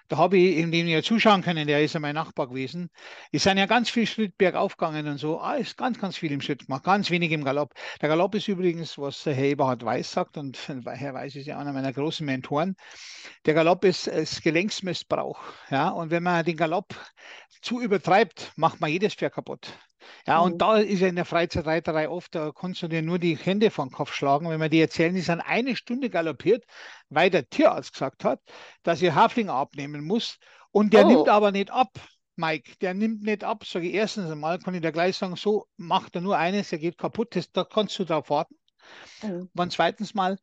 da habe ich, in dem ihr zuschauen können, der ist ja mein Nachbar gewesen. Die sind ja ganz viel Schritt bergauf gegangen und so. Ah, ist ganz, ganz viel im Schritt gemacht, ganz wenig im Galopp. Der Galopp ist übrigens, was Herr Eberhard Weiß sagt, und *laughs* Herr Weiß ist ja einer meiner großen Mentoren. Der Galopp ist, ist Gelenksmissbrauch. Ja? Und wenn man den Galopp zu übertreibt, macht man jedes Pferd kaputt. Ja, mhm. und da ist ja in der Freizeitreiterei oft, da kannst du dir nur die Hände vom Kopf schlagen, wenn man die erzählen, die sind eine Stunde galoppiert, weil der Tierarzt gesagt hat, dass ihr Hafling abnehmen muss. Und der oh. nimmt aber nicht ab, Mike, der nimmt nicht ab. Sage ich erstens einmal, kann ich dir gleich sagen, so macht er nur eines, er geht kaputt, das, da kannst du drauf warten. Mhm. Und zweitens mal,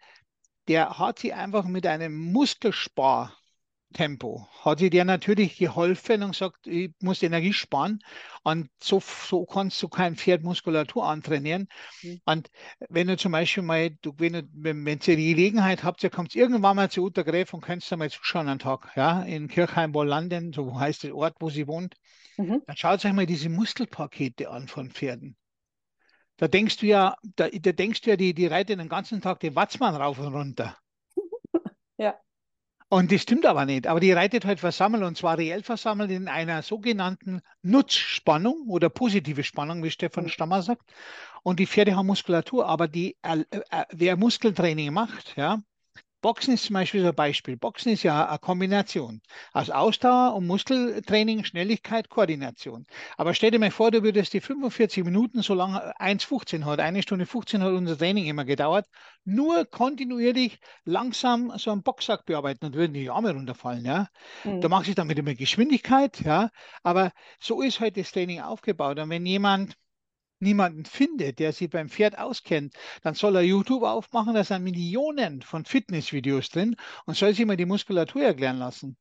der hat sie einfach mit einem Muskelspar Tempo. Hat dir der natürlich geholfen und gesagt, ich muss Energie sparen. Und so, so kannst du kein Pferd Muskulatur antrainieren. Mhm. Und wenn du zum Beispiel mal, du, wenn, du, wenn, ihr die Gelegenheit habt, ihr kommt irgendwann mal zu Uta Gräf und könnt da mal zuschauen einen Tag, ja, in Kirchheim Landen, so heißt der Ort, wo sie wohnt. Mhm. Dann schaut euch mal diese Muskelpakete an von Pferden. Da denkst du ja, da, da denkst du ja, die, die reiten den ganzen Tag den Watzmann rauf und runter. *laughs* ja. Und das stimmt aber nicht. Aber die reitet halt versammelt und zwar reell versammelt in einer sogenannten Nutzspannung oder positive Spannung, wie Stefan mhm. Stammer sagt. Und die Pferde haben Muskulatur, aber die, äh, äh, wer Muskeltraining macht, ja, Boxen ist zum Beispiel so ein Beispiel. Boxen ist ja eine Kombination aus Ausdauer und Muskeltraining, Schnelligkeit, Koordination. Aber stell dir mal vor, du würdest die 45 Minuten, so lange 1,15 hat, eine Stunde 15 hat unser Training immer gedauert, nur kontinuierlich langsam so einen Boxsack bearbeiten und würden die Arme runterfallen. Ja? Mhm. Da mache ich damit immer Geschwindigkeit, ja. Aber so ist halt das Training aufgebaut. Und wenn jemand niemanden findet, der sich beim Pferd auskennt, dann soll er YouTube aufmachen, da sind Millionen von Fitnessvideos drin und soll sich mal die Muskulatur erklären lassen.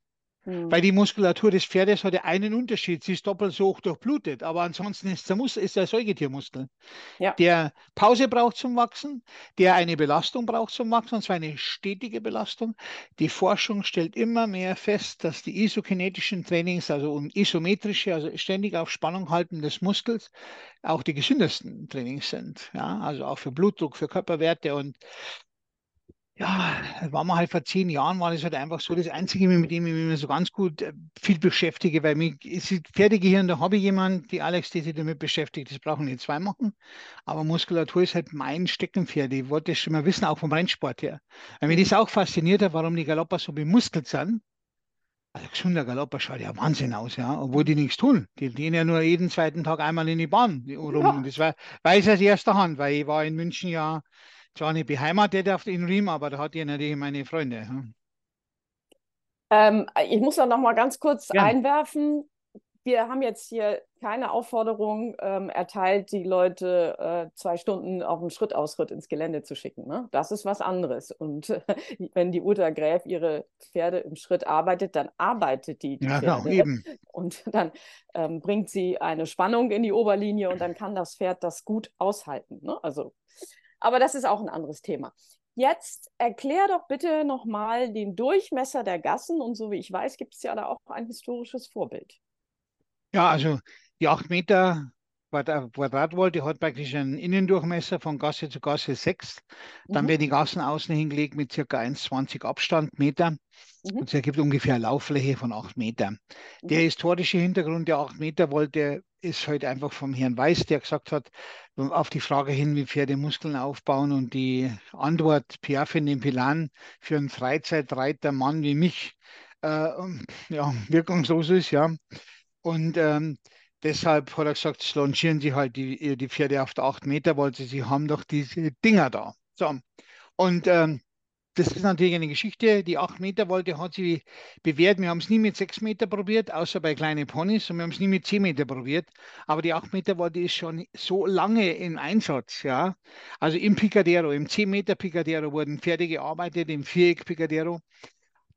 Mhm. Weil die Muskulatur des Pferdes hat ja einen Unterschied. Sie ist doppelt so hoch durchblutet, aber ansonsten ist der, Mus ist der Säugetiermuskel, ja. der Pause braucht zum Wachsen, der eine Belastung braucht zum Wachsen, und zwar eine stetige Belastung. Die Forschung stellt immer mehr fest, dass die isokinetischen Trainings, also isometrische, also ständig auf Spannung halten des Muskels, auch die gesündesten Trainings sind. Ja? Also auch für Blutdruck, für Körperwerte und ja, war man halt vor zehn Jahren, war das halt einfach so das Einzige, mit dem ich mich so ganz gut äh, viel beschäftige, weil mich ist Pferdegehirn, da habe ich jemanden, die Alex, die sich damit beschäftigt, das brauchen nicht zwei machen, aber Muskulatur ist halt mein Steckenpferd, ich wollte das schon mal wissen, auch vom Rennsport her. Weil mich das auch fasziniert hat, warum die Galopper so bemuskelt sind. Also gesunder Galopper schaut ja Wahnsinn aus, ja, obwohl die nichts tun. Die gehen ja nur jeden zweiten Tag einmal in die Bahn rum. Ja. Das war, weiß ich aus erster Hand, weil ich war in München ja zwar nicht beheimatet auf den Riem, aber da hat ihr natürlich meine Freunde. Ähm, ich muss da noch mal ganz kurz ja. einwerfen. Wir haben jetzt hier keine Aufforderung ähm, erteilt, die Leute äh, zwei Stunden auf einen Schrittausritt ins Gelände zu schicken. Ne? Das ist was anderes. Und äh, *laughs* wenn die Uta Gräf ihre Pferde im Schritt arbeitet, dann arbeitet die, die ja, Pferde. Genau, *laughs* eben. Und dann ähm, bringt sie eine Spannung in die Oberlinie und dann kann das Pferd das gut aushalten. Ne? Also aber das ist auch ein anderes Thema. Jetzt erklär doch bitte nochmal den Durchmesser der Gassen und so wie ich weiß, gibt es ja da auch ein historisches Vorbild. Ja, also die 8 Meter Quadratvolte hat praktisch einen Innendurchmesser von Gasse zu Gasse 6. Dann mhm. werden die Gassen außen hingelegt mit ca. 1,20 Abstand Meter. Mhm. Und es ergibt ungefähr eine Lauffläche von 8 Meter. Mhm. Der historische Hintergrund der 8 Meter Volte ist heute halt einfach vom Herrn Weiß, der gesagt hat, auf die Frage hin, wie Pferde Muskeln aufbauen und die Antwort Piaf in den Pilan für einen Freizeitreiter Mann wie mich äh, ja, wirkungslos ist, ja. Und ähm, deshalb hat er gesagt, launchieren Sie halt die, die Pferde auf der 8 Meter, weil sie, sie haben doch diese Dinger da. So. Und ähm, das ist natürlich eine Geschichte. Die 8 Meter Wolte hat sie bewährt. Wir haben es nie mit 6 Meter probiert, außer bei kleinen Ponys. Und wir haben es nie mit 10 Meter probiert. Aber die 8 Meter Wolte ist schon so lange im Einsatz. Ja? Also im Picadero, im 10 Meter Picadero wurden Pferde gearbeitet, im Viereck Picadero,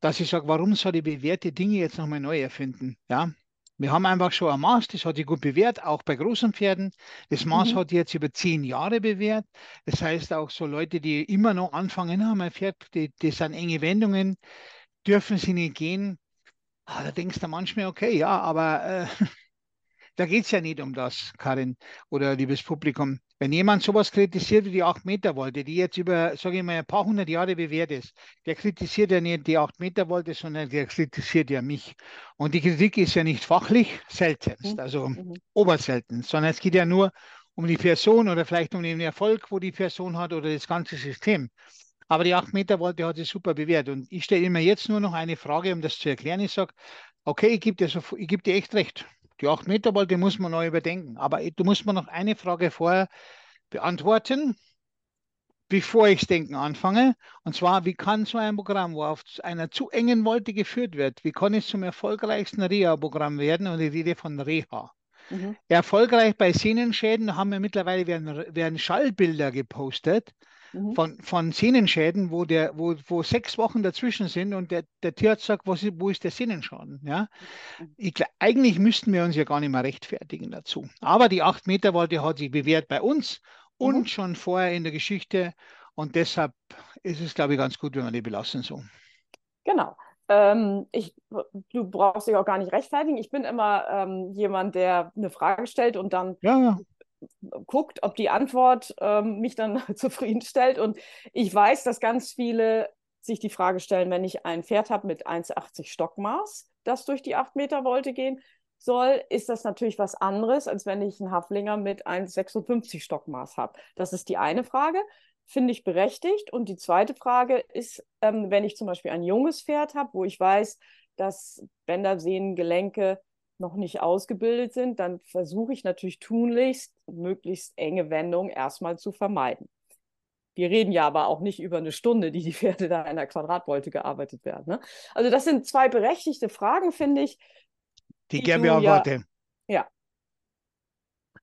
dass ich sage, warum soll ich bewährte Dinge jetzt nochmal neu erfinden? Ja? Wir haben einfach schon ein Maß, das hat sich gut bewährt, auch bei großen Pferden. Das Maß mhm. hat jetzt über zehn Jahre bewährt. Das heißt auch so Leute, die immer noch anfangen, haben ein Pferd, die, das sind enge Wendungen, dürfen sie nicht gehen. Ah, da denkst du manchmal, okay, ja, aber äh, *laughs* da geht es ja nicht um das, Karin oder liebes Publikum. Wenn jemand sowas kritisiert wie die 8 Meter Wolte, die jetzt über, sage ich mal, ein paar hundert Jahre bewährt ist, der kritisiert ja nicht die 8 Meter Wolte, sondern der kritisiert ja mich. Und die Kritik ist ja nicht fachlich, seltenst, mhm. also mhm. oberselten, sondern es geht ja nur um die Person oder vielleicht um den Erfolg, wo die Person hat oder das ganze System. Aber die 8 Meter Wolte hat sich super bewährt. Und ich stelle mir jetzt nur noch eine Frage, um das zu erklären. Ich sage, okay, ich gebe dir, so, geb dir echt recht. Die 8 Meter Wolte muss man neu überdenken. Aber du musst mir noch eine Frage vorher beantworten, bevor ich das Denken anfange. Und zwar, wie kann so ein Programm, wo auf einer zu engen Wolte geführt wird, wie kann es zum erfolgreichsten Reha-Programm werden? Und ich rede von Reha. Mhm. Erfolgreich bei Sehnenschäden haben wir mittlerweile werden, werden Schallbilder gepostet mhm. von, von Sehnenschäden, wo, der, wo, wo sechs Wochen dazwischen sind und der, der Tierarzt sagt, was, wo ist der Sehnenschaden? Ja? Mhm. Ich, eigentlich müssten wir uns ja gar nicht mehr rechtfertigen dazu. Aber die 8 Meter Wolte hat sich bewährt bei uns und mhm. schon vorher in der Geschichte. Und deshalb ist es, glaube ich, ganz gut, wenn wir die belassen so. Genau. Ähm, ich, du brauchst dich auch gar nicht rechtfertigen. Ich bin immer ähm, jemand, der eine Frage stellt und dann ja, ja guckt, ob die Antwort ähm, mich dann *laughs* zufriedenstellt. Und ich weiß, dass ganz viele sich die Frage stellen, wenn ich ein Pferd habe mit 1,80 Stockmaß, das durch die 8 Meter Wolte gehen soll, ist das natürlich was anderes, als wenn ich einen Haflinger mit 1,56 Stockmaß habe. Das ist die eine Frage, finde ich berechtigt. Und die zweite Frage ist, ähm, wenn ich zum Beispiel ein junges Pferd habe, wo ich weiß, dass Bänder, Sehnen, Gelenke noch nicht ausgebildet sind, dann versuche ich natürlich tunlichst, möglichst enge Wendungen erstmal zu vermeiden. Wir reden ja aber auch nicht über eine Stunde, die die Pferde da in einer Quadratvolte gearbeitet werden. Ne? Also das sind zwei berechtigte Fragen, finde ich. Die, die gerne beantworte. Ja, ja.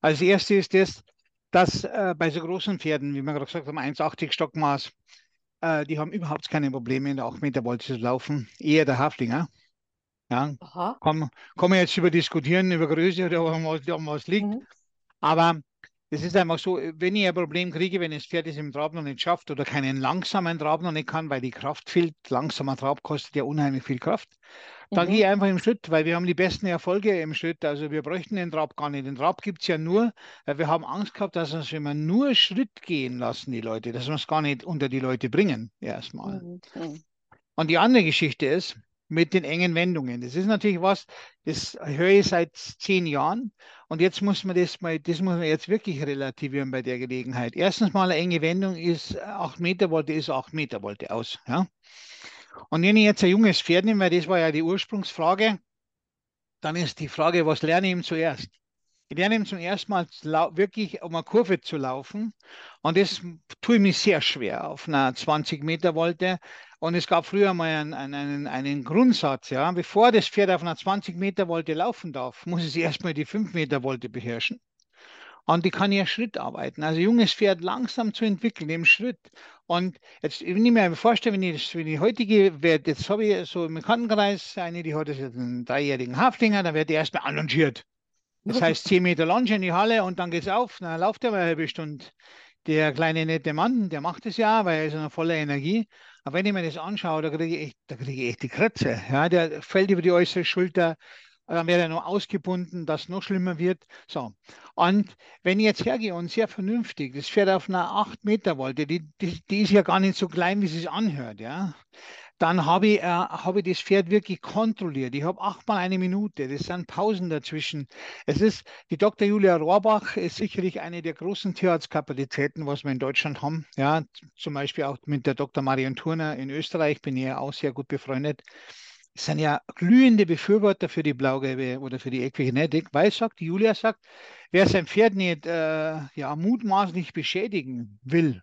Als erstes ist das, dass äh, bei so großen Pferden, wie wir gerade gesagt haben, 1,80 Stockmaß, äh, die haben überhaupt keine Probleme in der 8 Meter Wolte zu laufen. Eher der Haflinger. Ja, kann, kann man jetzt über diskutieren, über Größe oder was, was liegt. Mhm. Aber es ist einfach so, wenn ich ein Problem kriege, wenn das Pferd es im Trab noch nicht schafft oder keinen langsamen Trab noch nicht kann, weil die Kraft fehlt, langsamer Trab kostet ja unheimlich viel Kraft, dann mhm. gehe ich einfach im Schritt, weil wir haben die besten Erfolge im Schritt. Also wir bräuchten den Trab gar nicht. Den Trab gibt es ja nur, weil wir haben Angst gehabt, dass uns, wenn wir nur Schritt gehen lassen, die Leute, dass wir es gar nicht unter die Leute bringen, erstmal. Mhm. Und die andere Geschichte ist, mit den engen Wendungen. Das ist natürlich was, das höre ich seit zehn Jahren. Und jetzt muss man das mal, das muss man jetzt wirklich relativieren bei der Gelegenheit. Erstens mal eine enge Wendung ist 8 Meter Wolte, ist 8 Meter Wolte aus. Ja? Und wenn ich jetzt ein junges Pferd nehme, weil das war ja die Ursprungsfrage, dann ist die Frage, was lerne ich ihm zuerst? Ich lerne ihm zum ersten Mal wirklich um eine Kurve zu laufen. Und das tue ich mir sehr schwer auf einer 20 Meter Wolte. Und es gab früher mal einen, einen, einen Grundsatz, ja, bevor das Pferd auf einer 20 Meter Wolte laufen darf, muss es erstmal die 5 Meter Wolte beherrschen. Und die kann ja Schritt arbeiten. Also junges Pferd langsam zu entwickeln im Schritt. Und jetzt, wenn ich mir vorstelle, wenn ich, wenn ich heutige werde, jetzt habe ich so im Bekanntenkreis eine, die hat jetzt einen dreijährigen Haflinger, dann wird die erstmal anlongiert. Das heißt 10 Meter Longe in die Halle und dann geht es auf, dann läuft er mal eine halbe Stunde. Der kleine nette Mann, der macht es ja, weil er ist noch voller Energie. Aber wenn ich mir das anschaue, da kriege ich, echt, da kriege ich echt die Kratze. Ja, der fällt über die äußere Schulter, dann wäre er noch ausgebunden, das noch schlimmer wird. So. Und wenn ich jetzt hergehe und sehr vernünftig, das fährt auf einer 8 Meter Wolte, die, die, die ist ja gar nicht so klein, wie es sich anhört, ja dann habe ich, äh, hab ich das Pferd wirklich kontrolliert. Ich habe achtmal eine Minute, das sind Pausen dazwischen. Es ist, die Dr. Julia Rohrbach ist sicherlich eine der großen Tierarztkapazitäten, was wir in Deutschland haben. Ja, zum Beispiel auch mit der Dr. Marion Turner in Österreich, bin ich ja auch sehr gut befreundet. Es sind ja glühende Befürworter für die Blaugelbe oder für die Equigenetik, weil sagt, Julia sagt, wer sein Pferd nicht äh, ja, mutmaßlich beschädigen will,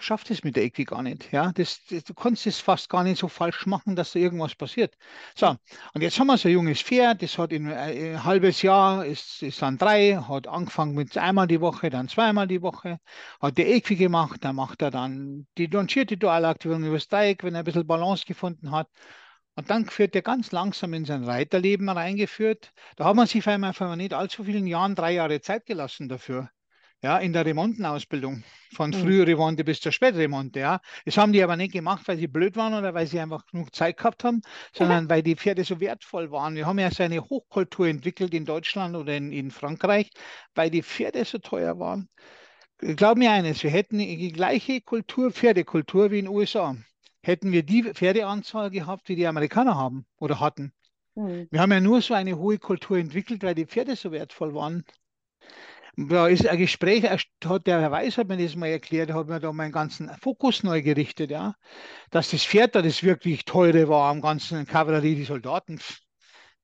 schafft es mit der Equi gar nicht. Ja? Das, das, du kannst es fast gar nicht so falsch machen, dass da irgendwas passiert. So, und jetzt haben wir so ein junges Pferd, das hat in, äh, ein halbes Jahr, ist, ist dann drei, hat angefangen mit einmal die Woche, dann zweimal die Woche, hat die Equi gemacht, dann macht er dann die lancierte Dualaktivierung über das Dreieck, wenn er ein bisschen Balance gefunden hat. Und dann führt er ganz langsam in sein Reiterleben reingeführt. Da hat man sich vor allem nicht allzu vielen Jahren drei Jahre Zeit gelassen dafür ja, in der Remontenausbildung, von mhm. Frühremonte bis zur Spätremonte, ja. Das haben die aber nicht gemacht, weil sie blöd waren oder weil sie einfach genug Zeit gehabt haben, sondern weil die Pferde so wertvoll waren. Wir haben ja so eine Hochkultur entwickelt in Deutschland oder in, in Frankreich, weil die Pferde so teuer waren. Glaub mir eines, wir hätten die gleiche Kultur, Pferdekultur wie in den USA. Hätten wir die Pferdeanzahl gehabt, wie die Amerikaner haben oder hatten. Mhm. Wir haben ja nur so eine hohe Kultur entwickelt, weil die Pferde so wertvoll waren. Da ist ein Gespräch, hat der Herr Weiß hat mir das mal erklärt, hat mir da meinen ganzen Fokus neu gerichtet, ja. Dass das Pferd da das wirklich teure war am ganzen Kavallerie, die Soldaten,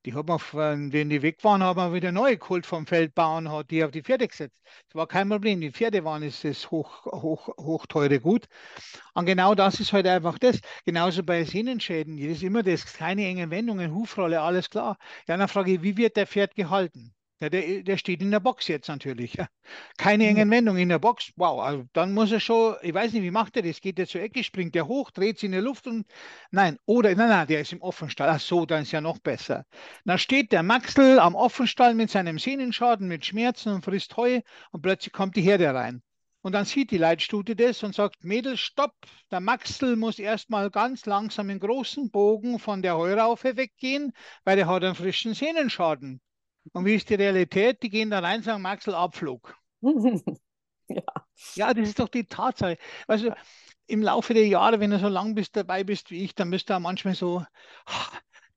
die hat man, wenn die weg waren, haben wir wieder neue geholt vom Feldbauern, hat die auf die Pferde gesetzt. Das war kein Problem. Die Pferde waren ist das hoch, hoch, hoch teure Gut. Und genau das ist halt einfach das. Genauso bei Sehnenschäden. Das ist immer das, keine engen Wendungen, Hufrolle, alles klar. Ja, dann frage ich, wie wird der Pferd gehalten? Ja, der, der steht in der Box jetzt natürlich. Ja. Keine engen Wendungen in der Box. Wow, also dann muss er schon, ich weiß nicht, wie macht er das? Geht er zur Ecke, springt er hoch, dreht sich in der Luft und nein, oder nein, nein, der ist im Offenstall. Ach so, dann ist ja noch besser. Dann steht der Maxel am Offenstall mit seinem Sehnenschaden, mit Schmerzen und frisst Heu und plötzlich kommt die Herde rein. Und dann sieht die Leitstute das und sagt, Mädel, stopp, der Maxel muss erstmal ganz langsam in großen Bogen von der Heuraufe weggehen, weil er hat einen frischen Sehnenschaden. Und wie ist die Realität? Die gehen da rein und sagen, Maxel, Abflug. *laughs* ja. ja, das ist doch die Tatsache. Also im Laufe der Jahre, wenn du so lang bist, dabei bist wie ich, dann bist du auch manchmal so,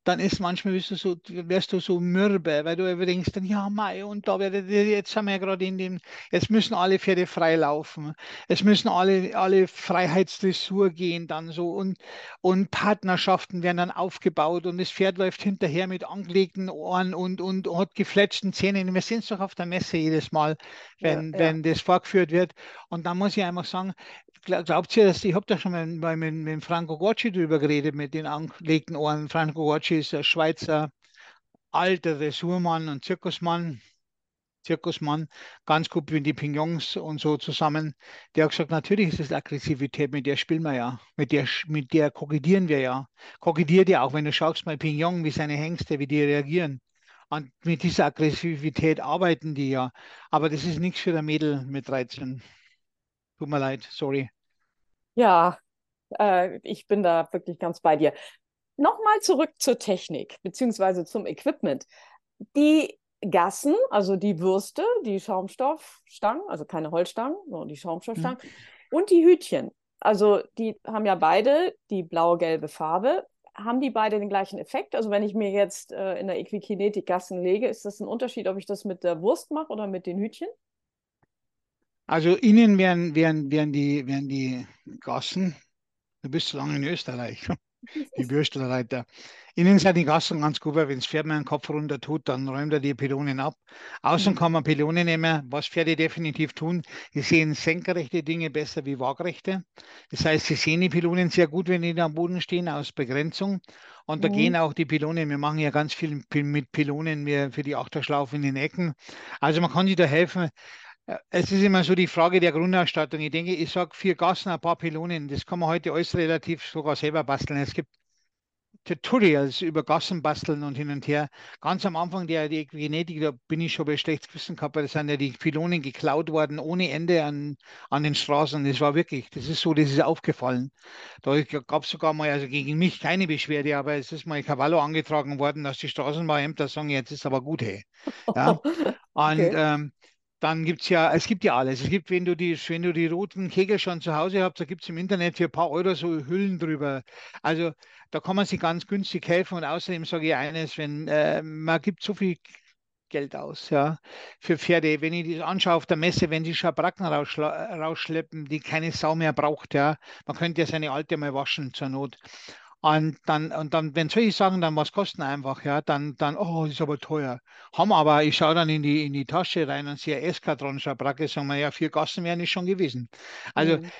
dann ist manchmal bist du so, wärst du so mürbe, weil du immer denkst, dann, ja, Mai, und da wäre, jetzt sind wir ja gerade in dem, jetzt müssen alle Pferde frei laufen, es müssen alle, alle Freiheitsdressur gehen dann so und, und Partnerschaften werden dann aufgebaut und das Pferd läuft hinterher mit angelegten Ohren und, und, und hat gefletschten Zähnen. Wir sehen es doch auf der Messe jedes Mal, wenn, ja, ja. wenn das vorgeführt wird. Und dann muss ich einfach sagen, glaubt ihr, dass ich habe da schon mal mit, mit, Franco Gocci drüber geredet, mit den angelegten Ohren. Franco Gocci ist ein Schweizer alter Dressurmann und Zirkusmann, Zirkusmann, ganz gut mit die Pignons und so zusammen. Der hat gesagt, natürlich ist es Aggressivität, mit der spielen wir ja, mit der, mit der kokettieren wir ja. Kokettiert ja auch, wenn du schaust mal Pignon, wie seine Hengste, wie die reagieren. Und mit dieser Aggressivität arbeiten die ja. Aber das ist nichts für ein Mädel mit 13. Tut mir leid, sorry. Ja, äh, ich bin da wirklich ganz bei dir. Nochmal zurück zur Technik, beziehungsweise zum Equipment. Die Gassen, also die Würste, die Schaumstoffstangen, also keine Holzstangen, sondern die Schaumstoffstangen mhm. und die Hütchen. Also die haben ja beide die blau-gelbe Farbe. Haben die beide den gleichen Effekt? Also wenn ich mir jetzt äh, in der Equikinetik Gassen lege, ist das ein Unterschied, ob ich das mit der Wurst mache oder mit den Hütchen? Also innen wären, wären, wären, die, wären die Gassen, du bist so lange in Österreich, die Würstelreiter. Innen sind die Gassen ganz gut, weil wenn das Pferd mal den Kopf runter tut, dann räumt er die Pylonen ab. Außen mhm. kann man Pylonen nehmen, was Pferde definitiv tun. Die sehen senkrechte Dinge besser wie waagrechte. Das heißt, sie sehen die Pylonen sehr gut, wenn die am Boden stehen, aus Begrenzung. Und da mhm. gehen auch die Pylonen. Wir machen ja ganz viel mit Pylonen für die Achterschlaufe in den Ecken. Also man kann sich da helfen. Es ist immer so die Frage der Grundausstattung. Ich denke, ich sage vier Gassen, ein paar Pylonen. Das kann man heute alles relativ sogar selber basteln. Es gibt Tutorials über Gassen basteln und hin und her. Ganz am Anfang der Genetik, da bin ich schon bei schlechtes Gewissen gehabt, da sind ja die Pylonen geklaut worden ohne Ende an, an den Straßen. Das war wirklich, das ist so, das ist aufgefallen. Da gab es sogar mal, also gegen mich keine Beschwerde, aber es ist mal Cavallo angetragen worden, dass die Straßenbauämter sagen, jetzt ist aber gut, hey. Ja? *laughs* Und okay. ähm, dann gibt es ja, es gibt ja alles. Es gibt, wenn du die, wenn du die roten Kegel schon zu Hause habt, da gibt es im Internet für ein paar Euro so Hüllen drüber. Also da kann man sich ganz günstig helfen. Und außerdem sage ich eines, wenn äh, man gibt so viel Geld aus, ja, für Pferde. Wenn ich das anschaue auf der Messe, wenn die Schabracken rausschleppen, die keine Sau mehr braucht, ja, man könnte ja seine alte mal waschen zur Not. Und dann, und dann, wenn solche Sachen dann was kosten einfach, ja, dann, dann, oh, ist aber teuer. Haben aber, ich schaue dann in die, in die Tasche rein und sehe Eskadron Schabracke, sagen wir, ja, vier Gassen wären es schon gewesen. Also mhm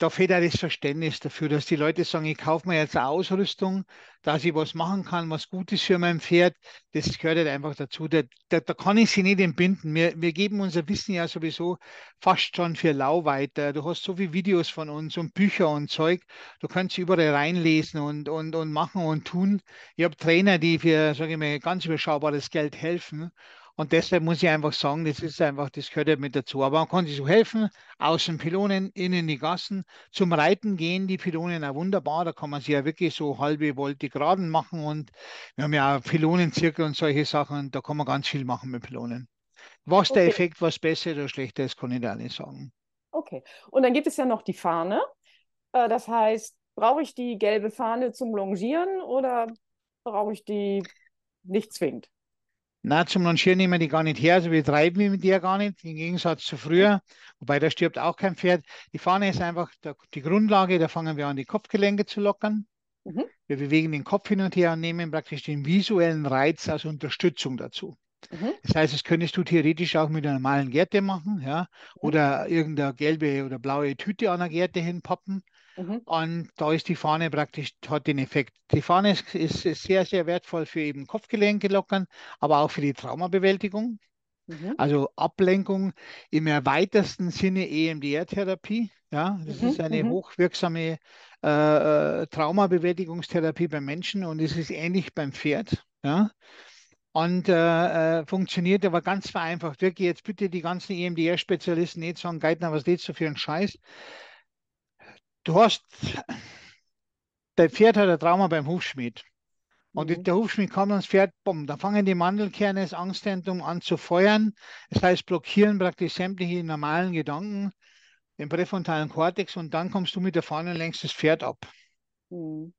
da fehlt auch das Verständnis dafür, dass die Leute sagen, ich kaufe mir jetzt eine Ausrüstung, dass ich was machen kann, was gut ist für mein Pferd. Das gehört halt einfach dazu. Da, da, da kann ich sie nicht entbinden. Wir, wir geben unser Wissen ja sowieso fast schon für lau weiter. Du hast so viele Videos von uns und Bücher und Zeug. Du kannst überall reinlesen und, und, und machen und tun. Ich habe Trainer, die für, sage ich mal, ganz überschaubares Geld helfen. Und deshalb muss ich einfach sagen, das ist einfach, das gehört ja mit dazu. Aber man kann sich so helfen, außen Pylonen, innen die Gassen. Zum Reiten gehen die Pylonen auch wunderbar. Da kann man sich ja wirklich so halbe Volte geraden machen. Und wir haben ja auch Pylonenzirkel und solche Sachen. Da kann man ganz viel machen mit Pylonen. Was okay. der Effekt, was besser oder schlechter ist, kann ich da nicht sagen. Okay. Und dann gibt es ja noch die Fahne. Äh, das heißt, brauche ich die gelbe Fahne zum Longieren oder brauche ich die nicht zwingend? Na, zum Longieren nehmen wir die gar nicht her, also wir treiben wir mit der gar nicht, im Gegensatz zu früher, wobei da stirbt auch kein Pferd. Die Fahne ist einfach der, die Grundlage, da fangen wir an, die Kopfgelenke zu lockern. Mhm. Wir bewegen den Kopf hin und her und nehmen praktisch den visuellen Reiz als Unterstützung dazu. Mhm. Das heißt, das könntest du theoretisch auch mit einer normalen Gerte machen, ja, mhm. oder irgendeine gelbe oder blaue Tüte an der Gerte hinpappen. Mhm. Und da ist die Fahne praktisch, hat den Effekt. Die Fahne ist, ist, sehr, sehr wertvoll für eben Kopfgelenke lockern, aber auch für die Traumabewältigung. Mhm. Also Ablenkung im erweitersten Sinne EMDR-Therapie. Ja, das mhm. ist eine mhm. hochwirksame äh, äh, Traumabewältigungstherapie beim Menschen und es ist ähnlich beim Pferd. Ja. Und äh, äh, funktioniert aber ganz vereinfacht. Wirklich jetzt bitte die ganzen EMDR-Spezialisten nicht sagen, Geithner, was lädst du für einen Scheiß? Du hast, dein Pferd hat ein Trauma beim Hufschmied. Und mhm. der Hufschmied kommt ans Pferd, bumm, da fangen die Mandelkerne, das Angstzentrum an zu feuern. Das heißt, blockieren praktisch sämtliche normalen Gedanken im präfrontalen Kortex und dann kommst du mit der Fahne lenkst das Pferd ab. Mhm.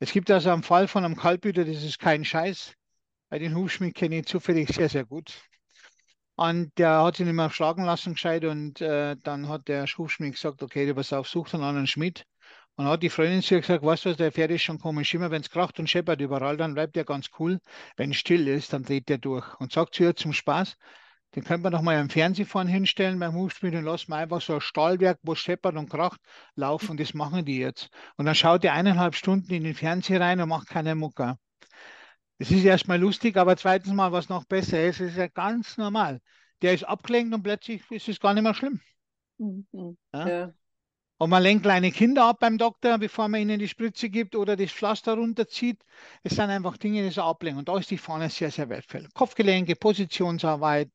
Es gibt also einen Fall von einem Kalbhüter, das ist kein Scheiß. Bei den Hufschmied kenne ich zufällig sehr, sehr gut. Und der hat sich nicht mehr schlagen lassen gescheit und äh, dann hat der Schufschmied gesagt, okay, du pass auf, such einen anderen Schmied. Und hat die Freundin zu ihr gesagt, weißt du was, der Pferd ist schon komisch. Immer wenn es kracht und scheppert überall, dann bleibt der ganz cool. Wenn es still ist, dann dreht der durch. Und sagt zu ihr zum Spaß, den könnte man doch mal am Fernseh vorne hinstellen beim Hufschmied und lassen wir einfach so ein Stahlwerk, wo scheppert und kracht, laufen. Das machen die jetzt. Und dann schaut er eineinhalb Stunden in den Fernseher rein und macht keine Mucke. Das ist erstmal lustig, aber zweitens mal, was noch besser ist, ist ja ganz normal. Der ist abgelenkt und plötzlich ist es gar nicht mehr schlimm. Mhm. Ja? Ja. Und man lenkt kleine Kinder ab beim Doktor, bevor man ihnen die Spritze gibt oder das Pflaster runterzieht. Es sind einfach Dinge, die so ablenken. Und da ist die Fahne sehr, sehr wertvoll. Kopfgelenke, Positionsarbeit,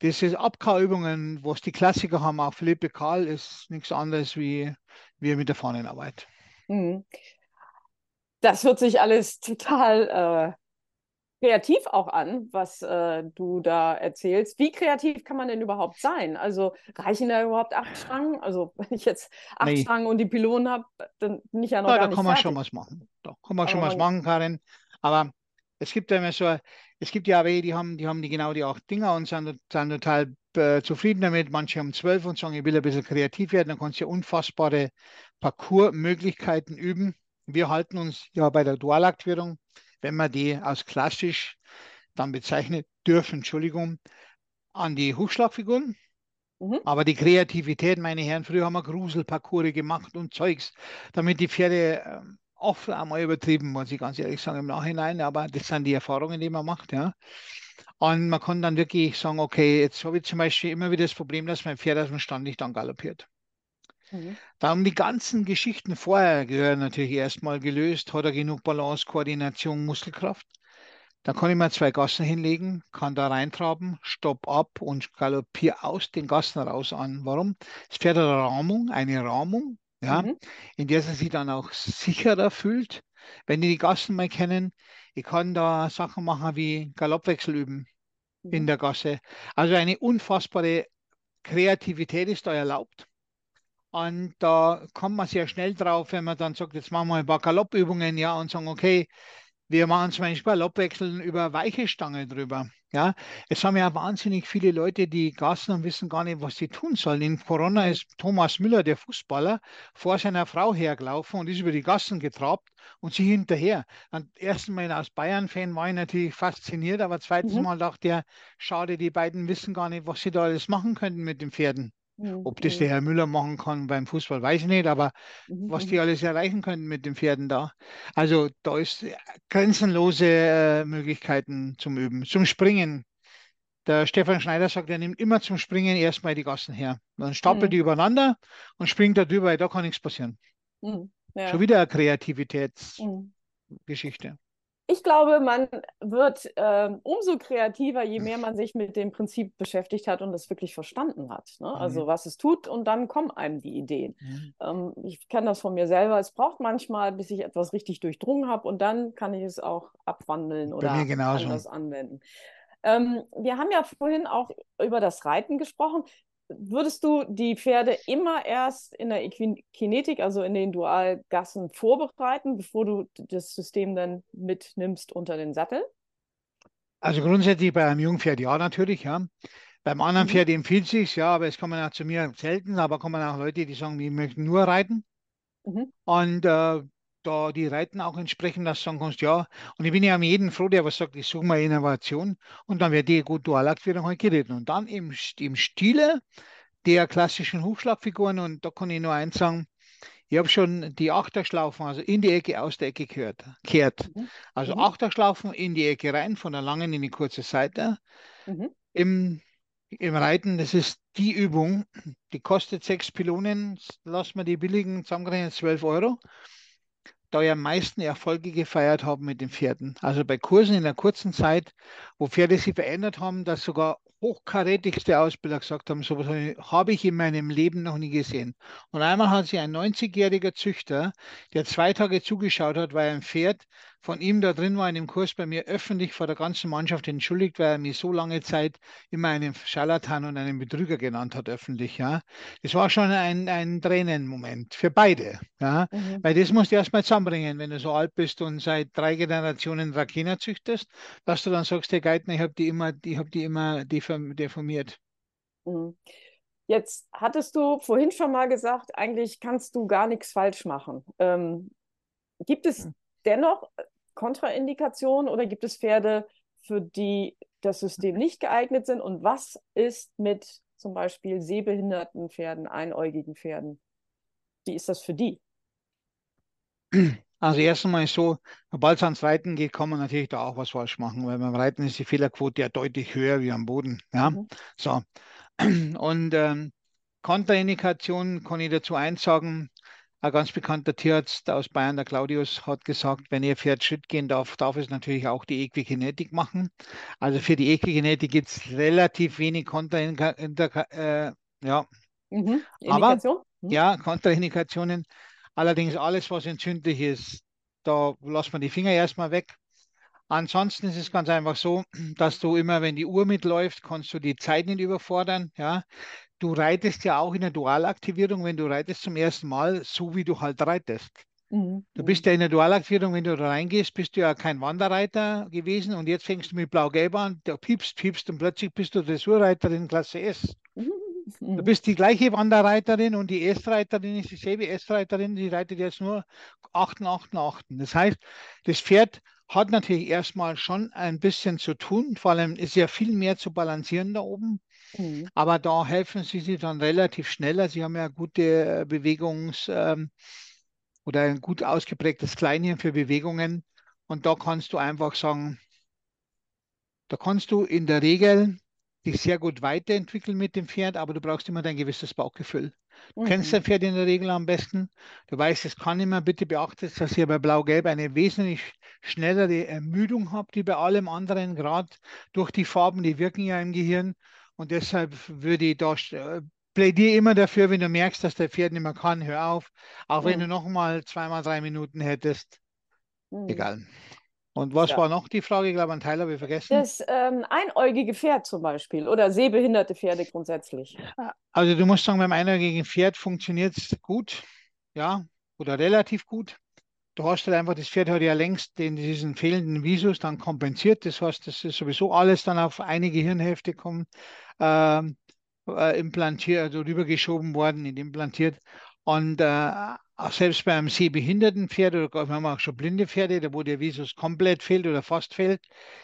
das ist Abkauübungen, was die Klassiker haben, auch Philippe Karl, ist nichts anderes wie wir mit der Fahnenarbeit. Mhm das hört sich alles total äh, kreativ auch an, was äh, du da erzählst. Wie kreativ kann man denn überhaupt sein? Also reichen da überhaupt acht Strang? Also *laughs* wenn ich jetzt acht nee. Strang und die Pylonen habe, dann bin ich ja noch ja, da kann man schon was machen. Da kann man schon was machen, Karin. Aber es gibt ja immer so, es gibt ja welche, die haben, die haben die genau die acht Dinger und sind, sind total äh, zufrieden damit. Manche haben zwölf und sagen, ich will ein bisschen kreativ werden. Dann kannst du ja unfassbare Parcoursmöglichkeiten üben. Wir halten uns ja bei der Dualaktivierung, wenn wir die als klassisch dann bezeichnen dürfen, Entschuldigung, an die Hufschlagfiguren. Mhm. Aber die Kreativität, meine Herren, früher haben wir Gruselparcours gemacht und Zeugs, damit die Pferde äh, oft einmal übertrieben, muss ich ganz ehrlich sagen, im Nachhinein, aber das sind die Erfahrungen, die man macht, ja. Und man kann dann wirklich sagen, okay, jetzt habe ich zum Beispiel immer wieder das Problem, dass mein Pferd aus dem Stand nicht dann galoppiert. Mhm. Da haben die ganzen Geschichten vorher gehören natürlich erstmal gelöst. Hat er genug Balance, Koordination, Muskelkraft? Da kann ich mir zwei Gassen hinlegen, kann da reintraben, stopp ab und galoppiere aus den Gassen raus an. Warum? Pferd hat eine Rahmung, eine Rahmung, ja, mhm. in der es sich dann auch sicherer fühlt. Wenn die die Gassen mal kennen, ich kann da Sachen machen wie Galoppwechsel üben mhm. in der Gasse. Also eine unfassbare Kreativität ist da erlaubt. Und da kommt man sehr schnell drauf, wenn man dann sagt, jetzt machen wir ein paar Galoppübungen, ja, und sagen, okay, wir machen zum Beispiel Galoppwechseln über weiche Stange drüber. Ja, es haben ja wahnsinnig viele Leute, die Gassen und wissen gar nicht, was sie tun sollen. In Corona ist Thomas Müller, der Fußballer, vor seiner Frau hergelaufen und ist über die Gassen getrabt und sie hinterher. Und ersten Mal als Bayern-Fan war ich natürlich fasziniert, aber zweitens mhm. Mal dachte er, schade, die beiden wissen gar nicht, was sie da alles machen könnten mit den Pferden. Mhm. Ob das der Herr Müller machen kann beim Fußball, weiß ich nicht, aber mhm. was die alles erreichen können mit den Pferden da. Also da ist grenzenlose äh, Möglichkeiten zum Üben. Zum Springen. Der Stefan Schneider sagt, er nimmt immer zum Springen erstmal die Gassen her. Dann stapelt mhm. die übereinander und springt da drüber, da kann nichts passieren. Mhm. Ja. Schon wieder eine Kreativitätsgeschichte ich glaube, man wird äh, umso kreativer, je mehr man sich mit dem Prinzip beschäftigt hat und es wirklich verstanden hat. Ne? Mhm. Also was es tut und dann kommen einem die Ideen. Mhm. Ähm, ich kenne das von mir selber. Es braucht manchmal, bis ich etwas richtig durchdrungen habe und dann kann ich es auch abwandeln oder anders anwenden. Ähm, wir haben ja vorhin auch über das Reiten gesprochen würdest du die Pferde immer erst in der Kinetik, also in den Dualgassen, vorbereiten, bevor du das System dann mitnimmst unter den Sattel? Also grundsätzlich bei einem Jungpferd ja, natürlich, ja. Beim anderen mhm. Pferd empfiehlt sich ja, aber es kommen auch zu mir selten, aber kommen auch Leute, die sagen, wir möchten nur reiten. Mhm. Und äh, da die Reiten auch entsprechend, dass du sagen kannst, ja. Und ich bin ja am jeden froh, der was sagt, ich suche mal Innovation und dann wird die gut Dualaktivierung halt geritten. Und dann im, im Stile der klassischen Hufschlagfiguren, und da kann ich nur eins sagen, ich habe schon die Achterschlaufen, also in die Ecke, aus der Ecke gehört, kehrt. Mhm. Also mhm. Achterschlaufen in die Ecke rein, von der langen in die kurze Seite. Mhm. Im, Im Reiten, das ist die Übung, die kostet sechs Pylonen, lassen wir die billigen zusammengerechnet 12 Euro da ja am meisten Erfolge gefeiert haben mit den Pferden. Also bei Kursen in einer kurzen Zeit, wo Pferde sich verändert haben, dass sogar hochkarätigste Ausbilder gesagt haben, sowas habe ich in meinem Leben noch nie gesehen. Und einmal hat sich ein 90-jähriger Züchter, der zwei Tage zugeschaut hat, weil ein Pferd von ihm da drin war in dem Kurs bei mir öffentlich vor der ganzen Mannschaft entschuldigt, weil er mich so lange Zeit immer einen Scharlatan und einen Betrüger genannt hat öffentlich. Ja, das war schon ein, ein Tränenmoment für beide. Ja, mhm. weil das musst du erstmal zusammenbringen, wenn du so alt bist und seit drei Generationen Rakena züchtest, dass du dann sagst, der Geithner, ich habe die immer, ich habe die immer deformiert. Mhm. Jetzt hattest du vorhin schon mal gesagt, eigentlich kannst du gar nichts falsch machen. Ähm, gibt es hm. dennoch Kontraindikationen oder gibt es Pferde, für die das System nicht geeignet sind? Und was ist mit zum Beispiel sehbehinderten Pferden, einäugigen Pferden? Wie ist das für die? *clears throat* Also erst einmal so, sobald es ans Reiten geht, kann man natürlich da auch was falsch machen, weil beim Reiten ist die Fehlerquote ja deutlich höher wie am Boden. Ja, mhm. so. *clears throat* Und ähm, Kontraindikationen kann ich dazu eins sagen, ein ganz bekannter Tierarzt aus Bayern, der Claudius, hat gesagt, wenn ihr Pferd Schritt gehen darf, darf es natürlich auch die Equigenetik machen. Also für die Equigenetik gibt es relativ wenig Kontraindikationen. Äh, ja. Mhm. Aber, mhm. ja, Kontraindikationen. Allerdings alles, was entzündlich ist, da lassen wir die Finger erstmal weg. Ansonsten ist es ganz einfach so, dass du immer, wenn die Uhr mitläuft, kannst du die Zeit nicht überfordern. Ja, du reitest ja auch in der Dualaktivierung, wenn du reitest zum ersten Mal, so wie du halt reitest. Mhm. Du bist ja in der Dualaktivierung, wenn du da reingehst, bist du ja kein Wanderreiter gewesen und jetzt fängst du mit Blau-Gelb an, der piepst, piepst und plötzlich bist du Dressurreiterin Klasse S. Mhm. Du bist die gleiche Wanderreiterin und die S-Reiterin ist dieselbe S-Reiterin, die reitet jetzt nur 8, 8, 8. Das heißt, das Pferd hat natürlich erstmal schon ein bisschen zu tun, vor allem ist ja viel mehr zu balancieren da oben. Mhm. Aber da helfen sie sich dann relativ schneller. Sie haben ja gute äh, Bewegungs- ähm, oder ein gut ausgeprägtes Kleinhirn für Bewegungen. Und da kannst du einfach sagen, da kannst du in der Regel dich sehr gut weiterentwickeln mit dem Pferd, aber du brauchst immer dein gewisses Bauchgefühl. Du Mhm. kennst dein Pferd in der Regel am besten. Du weißt, es kann immer, bitte beachtet, dass ihr bei Blau-Gelb eine wesentlich schnellere Ermüdung habt, wie bei allem anderen, gerade durch die Farben, die wirken ja im Gehirn. Und deshalb würde ich da äh, plädiere immer dafür, wenn du merkst, dass der Pferd nicht mehr kann, hör auf. Auch wenn du Mhm. noch mal zweimal drei Minuten hättest, Mhm. egal. Und was Ja. war noch die Frage? Ich glaube, einen Teil habe ich vergessen. Das ähm, einäugige Pferd zum Beispiel oder sehbehinderte Pferde grundsätzlich. Also du musst sagen, beim einäugigen Pferd funktioniert es gut, ja, oder relativ gut. Du hast halt einfach, das Pferd hat ja längst den, diesen fehlenden Visus dann kompensiert. Das heißt, das ist sowieso alles dann auf eine Gehirnhälfte kommen, äh, implantiert, also rübergeschoben worden, nicht implantiert. Und äh, auch selbst bei einem sehbehinderten Pferd oder wir haben auch schon blinde Pferde, da wo der Visus komplett fehlt oder fast fehlt,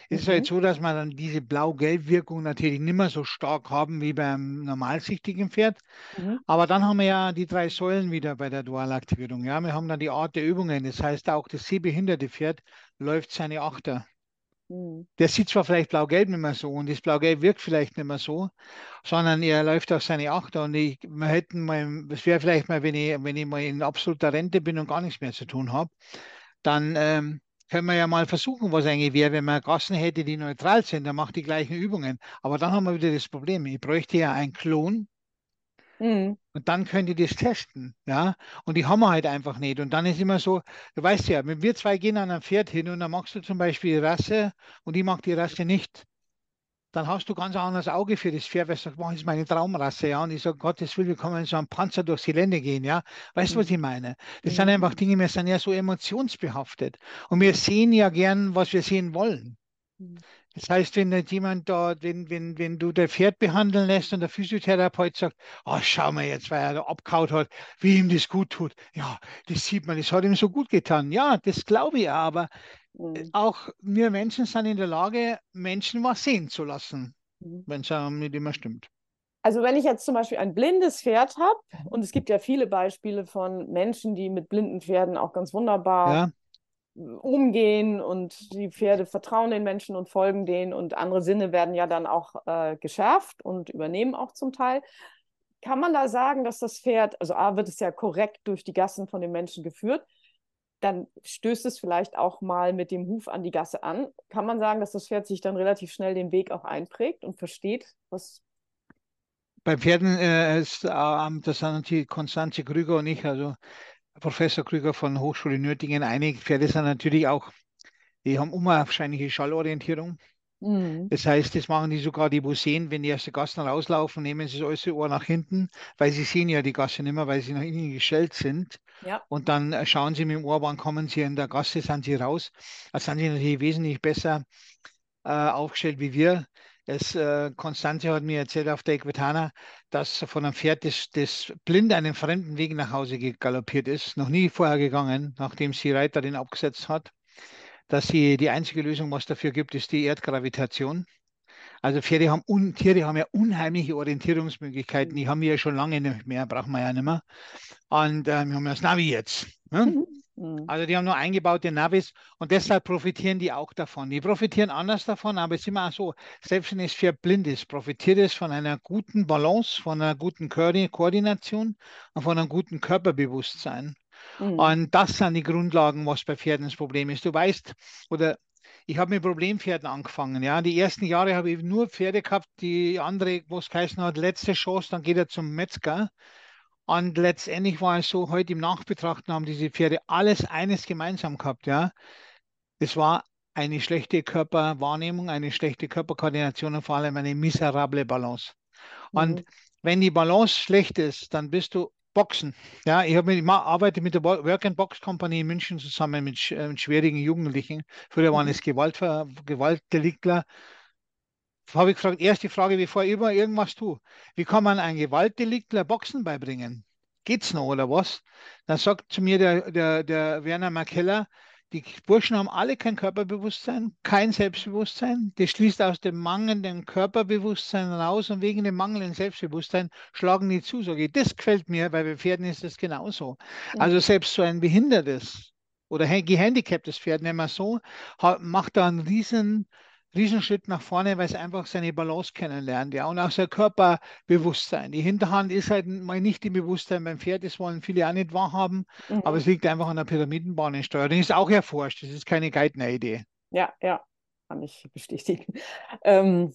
ist es Mhm. halt so, dass man dann diese Blau-Gelb-Wirkung natürlich nicht mehr so stark haben wie beim normalsichtigen Pferd. Mhm. Aber dann haben wir ja die drei Säulen wieder bei der Dualaktivierung. Ja, wir haben dann die Art der Übungen. Das heißt, auch das sehbehinderte Pferd läuft seine Achter. Mhm. Der sieht zwar vielleicht blau-gelb nicht mehr so und das blau-gelb wirkt vielleicht nicht mehr so, sondern er läuft auf seine Achter. Und ich, wir hätten mal, es wäre vielleicht mal, wenn ich, wenn ich mal in absoluter Rente bin und gar nichts mehr zu tun habe, dann ähm, können wir ja mal versuchen, was eigentlich wäre, wenn man Gassen hätte, die neutral sind, dann macht die gleichen Übungen. Aber dann haben wir wieder das Problem, ich bräuchte ja einen Klon, Mhm. und dann könnt ihr das testen, ja. Und die haben wir halt einfach nicht. Und dann ist immer so, du weißt ja, wenn wir zwei gehen an ein Pferd hin und dann magst du zum Beispiel die Rasse und ich mag die Rasse nicht, dann hast du ganz ein anderes Auge für das Pferd, weil du sagst, boah, das ist meine Traumrasse, ja. Und ich sage, Gottes Willen, wir können in so einem Panzer durchs Gelände gehen, ja. Weißt du, was ich meine? Das sind Mhm. einfach Dinge, wir sind ja so emotionsbehaftet. Und wir sehen ja gern, was wir sehen wollen. Mhm. Das heißt, wenn jetzt jemand da, wenn, wenn, wenn du der Pferd behandeln lässt und der Physiotherapeut sagt, oh, schau mal jetzt, weil er da abgehauen hat, wie ihm das gut tut. Ja, das sieht man, das hat ihm so gut getan. Ja, das glaube ich, aber Mhm. auch wir Menschen sind in der Lage, Menschen was sehen zu lassen, Mhm. wenn es nicht immer stimmt. Also wenn ich jetzt zum Beispiel ein blindes Pferd habe, und es gibt ja viele Beispiele von Menschen, die mit blinden Pferden auch ganz wunderbar Ja, umgehen und die Pferde vertrauen den Menschen und folgen denen und andere Sinne werden ja dann auch äh, geschärft und übernehmen auch zum Teil. Kann man da sagen, dass das Pferd, also A, wird es ja korrekt durch die Gassen von den Menschen geführt, dann stößt es vielleicht auch mal mit dem Huf an die Gasse an. Kann man sagen, dass das Pferd sich dann relativ schnell den Weg auch einprägt und versteht, was. bei Pferden äh, ist, ähm, das sind natürlich Konstanze Krüger und ich, also Professor Krüger von Hochschule Nürtingen, einig. Pferde sind natürlich auch, die haben unwahrscheinliche Schallorientierung. Mhm. Das heißt, das machen die sogar, die wo sehen, wenn die erste Gassen rauslaufen, nehmen sie das äußere Ohr nach hinten, weil sie sehen ja die Gasse nicht mehr, weil sie nach innen gestellt sind. Ja. Und dann äh, schauen sie mit dem Ohr, wann kommen sie in der Gasse, sind sie raus. Also sind sie natürlich wesentlich besser äh, aufgestellt wie wir. Es, äh, Konstanze hat mir erzählt auf der Equitana, dass von einem Pferd, das, das blind einen fremden Weg nach Hause galoppiert ist, noch nie vorher gegangen, nachdem sie Reiterin abgesetzt hat, dass sie die einzige Lösung, was dafür gibt, ist die Erdgravitation. Also Pferde haben un, Tiere haben ja unheimliche Orientierungsmöglichkeiten. Die haben wir ja schon lange nicht mehr, brauchen wir ja nicht mehr. Und äh, wir haben ja das Navi jetzt. Ne? Mhm. Also die haben nur eingebaute Navis und deshalb profitieren die auch davon. Die profitieren anders davon, aber es ist immer so, selbst wenn das Pferd blind ist, profitiert es von einer guten Balance, von einer guten Koordi- Koordination und von einem guten Körperbewusstsein. Mhm. Und das sind die Grundlagen, was bei Pferden das Problem ist. Du weißt, oder ich habe mit Problempferden angefangen. Ja, die ersten Jahre habe ich nur Pferde gehabt, die andere, wo es geheißen hat, letzte Chance, dann geht er zum Metzger. Und letztendlich war es so, heute im Nachbetrachten haben diese Pferde alles eines gemeinsam gehabt. Ja, es war eine schlechte Körperwahrnehmung, eine schlechte Körperkoordination und vor allem eine miserable Balance. Und Mhm. wenn die Balance schlecht ist, dann bist du Boxen. Ja, ich, mit, ich arbeite mit der Wo- Work and Box Company in München zusammen mit, äh, mit schwierigen Jugendlichen. Früher waren Mhm. es Gewaltver Gewaltdeliktler. Habe ich gefragt, erste Frage, bevor ich immer irgendwas tue. Wie kann man einem Gewaltdeliktler Boxen beibringen? Geht's noch oder was? Dann sagt zu mir der, der, der Werner Markeller, die Burschen haben alle kein Körperbewusstsein, kein Selbstbewusstsein. Das schließt aus dem mangelnden Körperbewusstsein raus und wegen dem mangelnden Selbstbewusstsein schlagen die zu. Sag ich, das gefällt mir, weil bei Pferden ist das genauso. Also Mhm. selbst so ein behindertes oder gehandicaptes Pferd, nehmen wir so, ha- macht da einen riesen Riesenschritt nach vorne, weil es einfach seine Balance kennenlernt, ja, und auch sein Körperbewusstsein. Die Hinterhand ist halt mal nicht im Bewusstsein beim Pferd, das wollen viele auch nicht wahrhaben, mhm. aber es liegt einfach an der Pyramidenbahnensteuerung. Ist auch erforscht, das ist keine Geithner-Idee. Ja, ja, kann ich bestätigen. Ähm,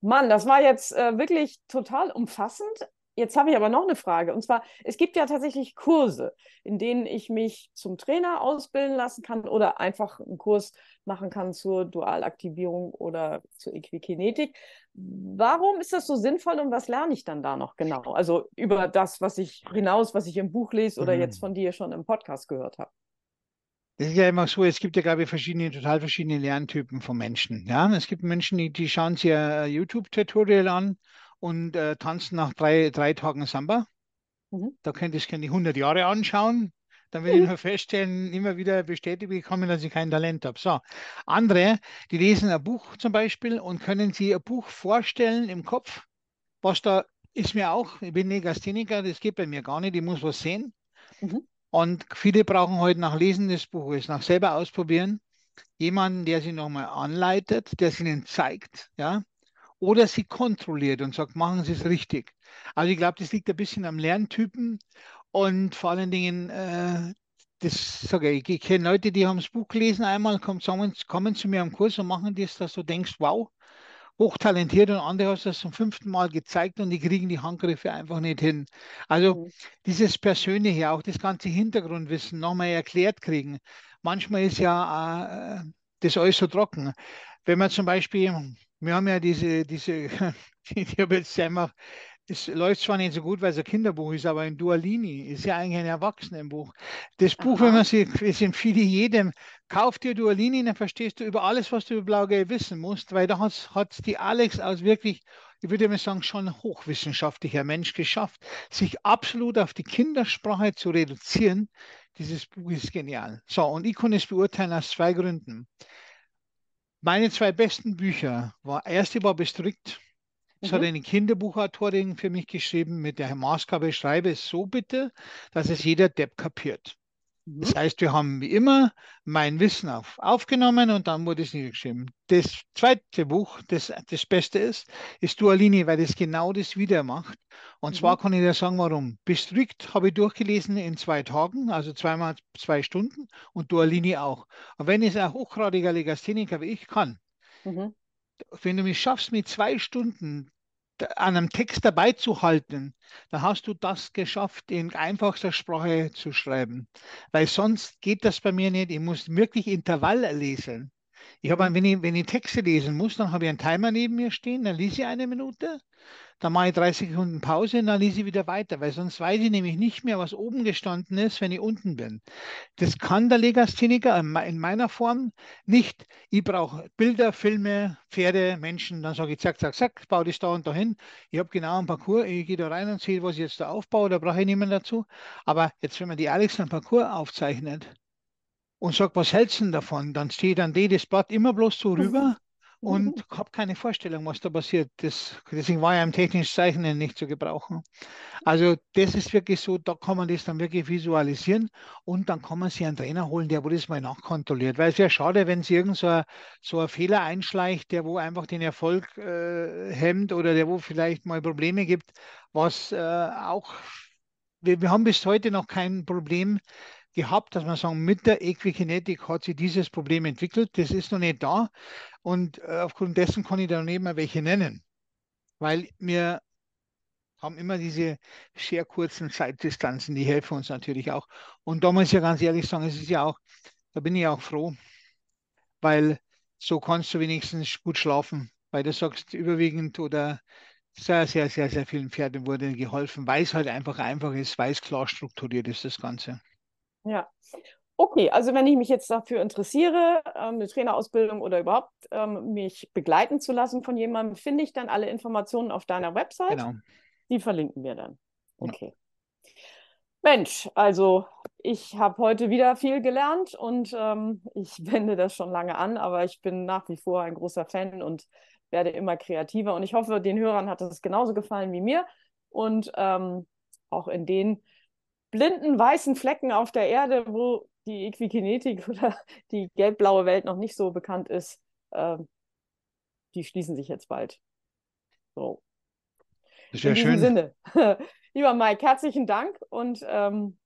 Mann, das war jetzt äh, wirklich total umfassend. Jetzt habe ich aber noch eine Frage. Und zwar, es gibt ja tatsächlich Kurse, in denen ich mich zum Trainer ausbilden lassen kann oder einfach einen Kurs machen kann zur Dualaktivierung oder zur Equikinetik. Warum ist das so sinnvoll und was lerne ich dann da noch genau? Also über das, was ich hinaus, was ich im Buch lese oder mhm. jetzt von dir schon im Podcast gehört habe. Das ist ja immer so, es gibt ja, glaube ich, verschiedene, total verschiedene Lerntypen von Menschen. Ja? Es gibt Menschen, die, die schauen sich ein YouTube-Tutorial an und äh, tanzen nach drei, drei Tagen Samba. Mhm. Da könnte ich gerne 100 Jahre anschauen. Dann will mhm. ich nur feststellen, immer wieder bestätigt bekommen, dass ich kein Talent habe. So, andere, die lesen ein Buch zum Beispiel und können sich ein Buch vorstellen im Kopf, was da ist mir auch, ich bin Negastheniker, das geht bei mir gar nicht, ich muss was sehen. Mhm. Und viele brauchen heute nach Lesen des Buches, nach selber ausprobieren, jemanden, der sie nochmal anleitet, der sie ihnen zeigt, ja, oder sie kontrolliert und sagt, machen Sie es richtig. Also ich glaube, das liegt ein bisschen am Lerntypen und vor allen Dingen, äh, das sage ich, ich kenne Leute, die haben das Buch gelesen einmal, kommen, kommen zu mir am Kurs und machen das, dass du denkst, wow, hochtalentiert und andere hast das zum fünften Mal gezeigt und die kriegen die Handgriffe einfach nicht hin. Also mhm. dieses Persönliche, auch das ganze Hintergrundwissen nochmal erklärt kriegen. Manchmal ist ja äh, das alles so trocken. Wenn man zum Beispiel wir haben ja diese, diese, *laughs* ich habe jetzt einfach, es läuft zwar nicht so gut, weil es ein Kinderbuch ist, aber in Dualini ist ja eigentlich ein Erwachsenenbuch. Das Buch, Aha. wenn man sich, es empfehle jedem, kauf dir Dualini, dann verstehst du über alles, was du über Blaugeld wissen musst, weil da hat die Alex als wirklich, ich würde mal sagen, schon hochwissenschaftlicher Mensch geschafft, sich absolut auf die Kindersprache zu reduzieren. Dieses Buch ist genial. So, und ich kann es beurteilen aus zwei Gründen. Meine zwei besten Bücher war, erste war Bestrickt. Das mhm. hat eine Kinderbuchautorin für mich geschrieben mit der Maßgabe, schreibe es so bitte, dass es jeder Depp kapiert. Das heißt, wir haben wie immer mein Wissen auf, aufgenommen und dann wurde es niedergeschrieben. Das zweite Buch, das das Beste ist, ist Dualini, weil es genau das wieder macht. Und mhm. zwar kann ich dir sagen, warum. Bestrikt habe ich durchgelesen in zwei Tagen, also zweimal zwei Stunden und Dualini auch. Und wenn es ein hochgradiger Legastheniker wie ich kann, mhm. wenn du mich schaffst, mit zwei Stunden an einem Text dabei zu halten, dann hast du das geschafft, in einfachster Sprache zu schreiben. Weil sonst geht das bei mir nicht. Ich muss wirklich Intervall lesen. Ich habe, wenn ich, wenn ich Texte lesen muss, dann habe ich einen Timer neben mir stehen, dann lese ich eine Minute, dann mache ich 30 Sekunden Pause und dann lese ich wieder weiter, weil sonst weiß ich nämlich nicht mehr, was oben gestanden ist, wenn ich unten bin. Das kann der Legastheniker in meiner Form nicht. Ich brauche Bilder, Filme, Pferde, Menschen, dann sage ich zack, zack, zack, baue das da und dahin. Ich habe genau einen Parcours, ich gehe da rein und sehe, was ich jetzt da aufbaue, da brauche ich niemanden dazu. Aber jetzt, wenn man die Alex einen Parcours aufzeichnet und sagt, was hältst du denn davon, dann steht dann die das Blatt immer bloß so rüber und mhm. habe keine Vorstellung, was da passiert. Das, deswegen war ja im technischen Zeichnen nicht zu gebrauchen. Also das ist wirklich so, da kann man das dann wirklich visualisieren und dann kann man sich einen Trainer holen, der wo das mal nachkontrolliert. Weil es wäre schade, wenn es irgend so ein, so ein Fehler einschleicht, der wo einfach den Erfolg äh, hemmt oder der wo vielleicht mal Probleme gibt, was äh, auch, wir, wir haben bis heute noch kein Problem, gehabt, dass man sagen, mit der Equikinetik hat sich dieses Problem entwickelt. Das ist noch nicht da. Und äh, aufgrund dessen kann ich da nicht mehr welche nennen. Weil wir haben immer diese sehr kurzen Zeitdistanzen, die helfen uns natürlich auch. Und da muss ich ja ganz ehrlich sagen, es ist ja auch, da bin ich auch froh, weil so kannst du wenigstens gut schlafen, weil du sagst, überwiegend oder sehr, sehr, sehr, sehr vielen Pferden wurde geholfen, weil es halt einfach einfach ist, weil es klar strukturiert ist, das Ganze. Ja. Okay, also wenn ich mich jetzt dafür interessiere, ähm, eine Trainerausbildung oder überhaupt ähm, mich begleiten zu lassen von jemandem, finde ich dann alle Informationen auf deiner Website. Genau. Die verlinken wir dann. Okay. Ja. Mensch, also ich habe heute wieder viel gelernt und ähm, ich *laughs* wende das schon lange an, aber ich bin nach wie vor ein großer Fan und werde immer kreativer. Und ich hoffe, den Hörern hat es genauso gefallen wie mir. Und ähm, auch in den blinden weißen Flecken auf der Erde, wo die Equikinetik *laughs* oder die gelb-blaue Welt noch nicht so bekannt ist, äh, die schließen sich jetzt bald. So. Das In wäre diesem schön. Sinne. *laughs* Lieber Mike, herzlichen Dank und ähm,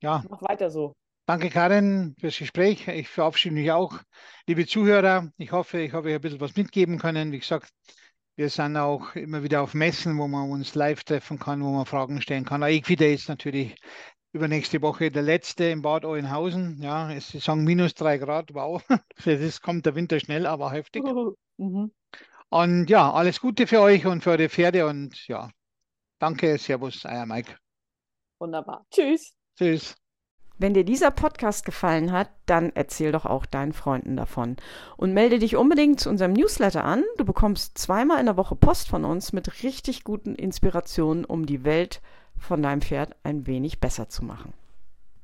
Ja, mach weiter so. danke Karin fürs Gespräch. Ich verabschiede mich auch. Liebe Zuhörer, ich hoffe, ich habe euch ein bisschen was mitgeben können. Wie gesagt, wir sind auch immer wieder auf Messen, wo man uns live treffen kann, wo man Fragen stellen kann. Equida ist natürlich übernächste Woche der letzte in Bad Oeynhausen. Ja, es sie sagen minus drei Grad. Wow, *laughs* das kommt der Winter schnell, aber heftig. Mhm. Und ja, alles Gute für euch und für eure Pferde und ja, danke, Servus, euer Mike. Wunderbar. Tschüss. Tschüss. Wenn dir dieser Podcast gefallen hat, dann erzähl doch auch deinen Freunden davon. Und melde dich unbedingt zu unserem Newsletter an. Du bekommst zweimal in der Woche Post von uns mit richtig guten Inspirationen, um die Welt von deinem Pferd ein wenig besser zu machen.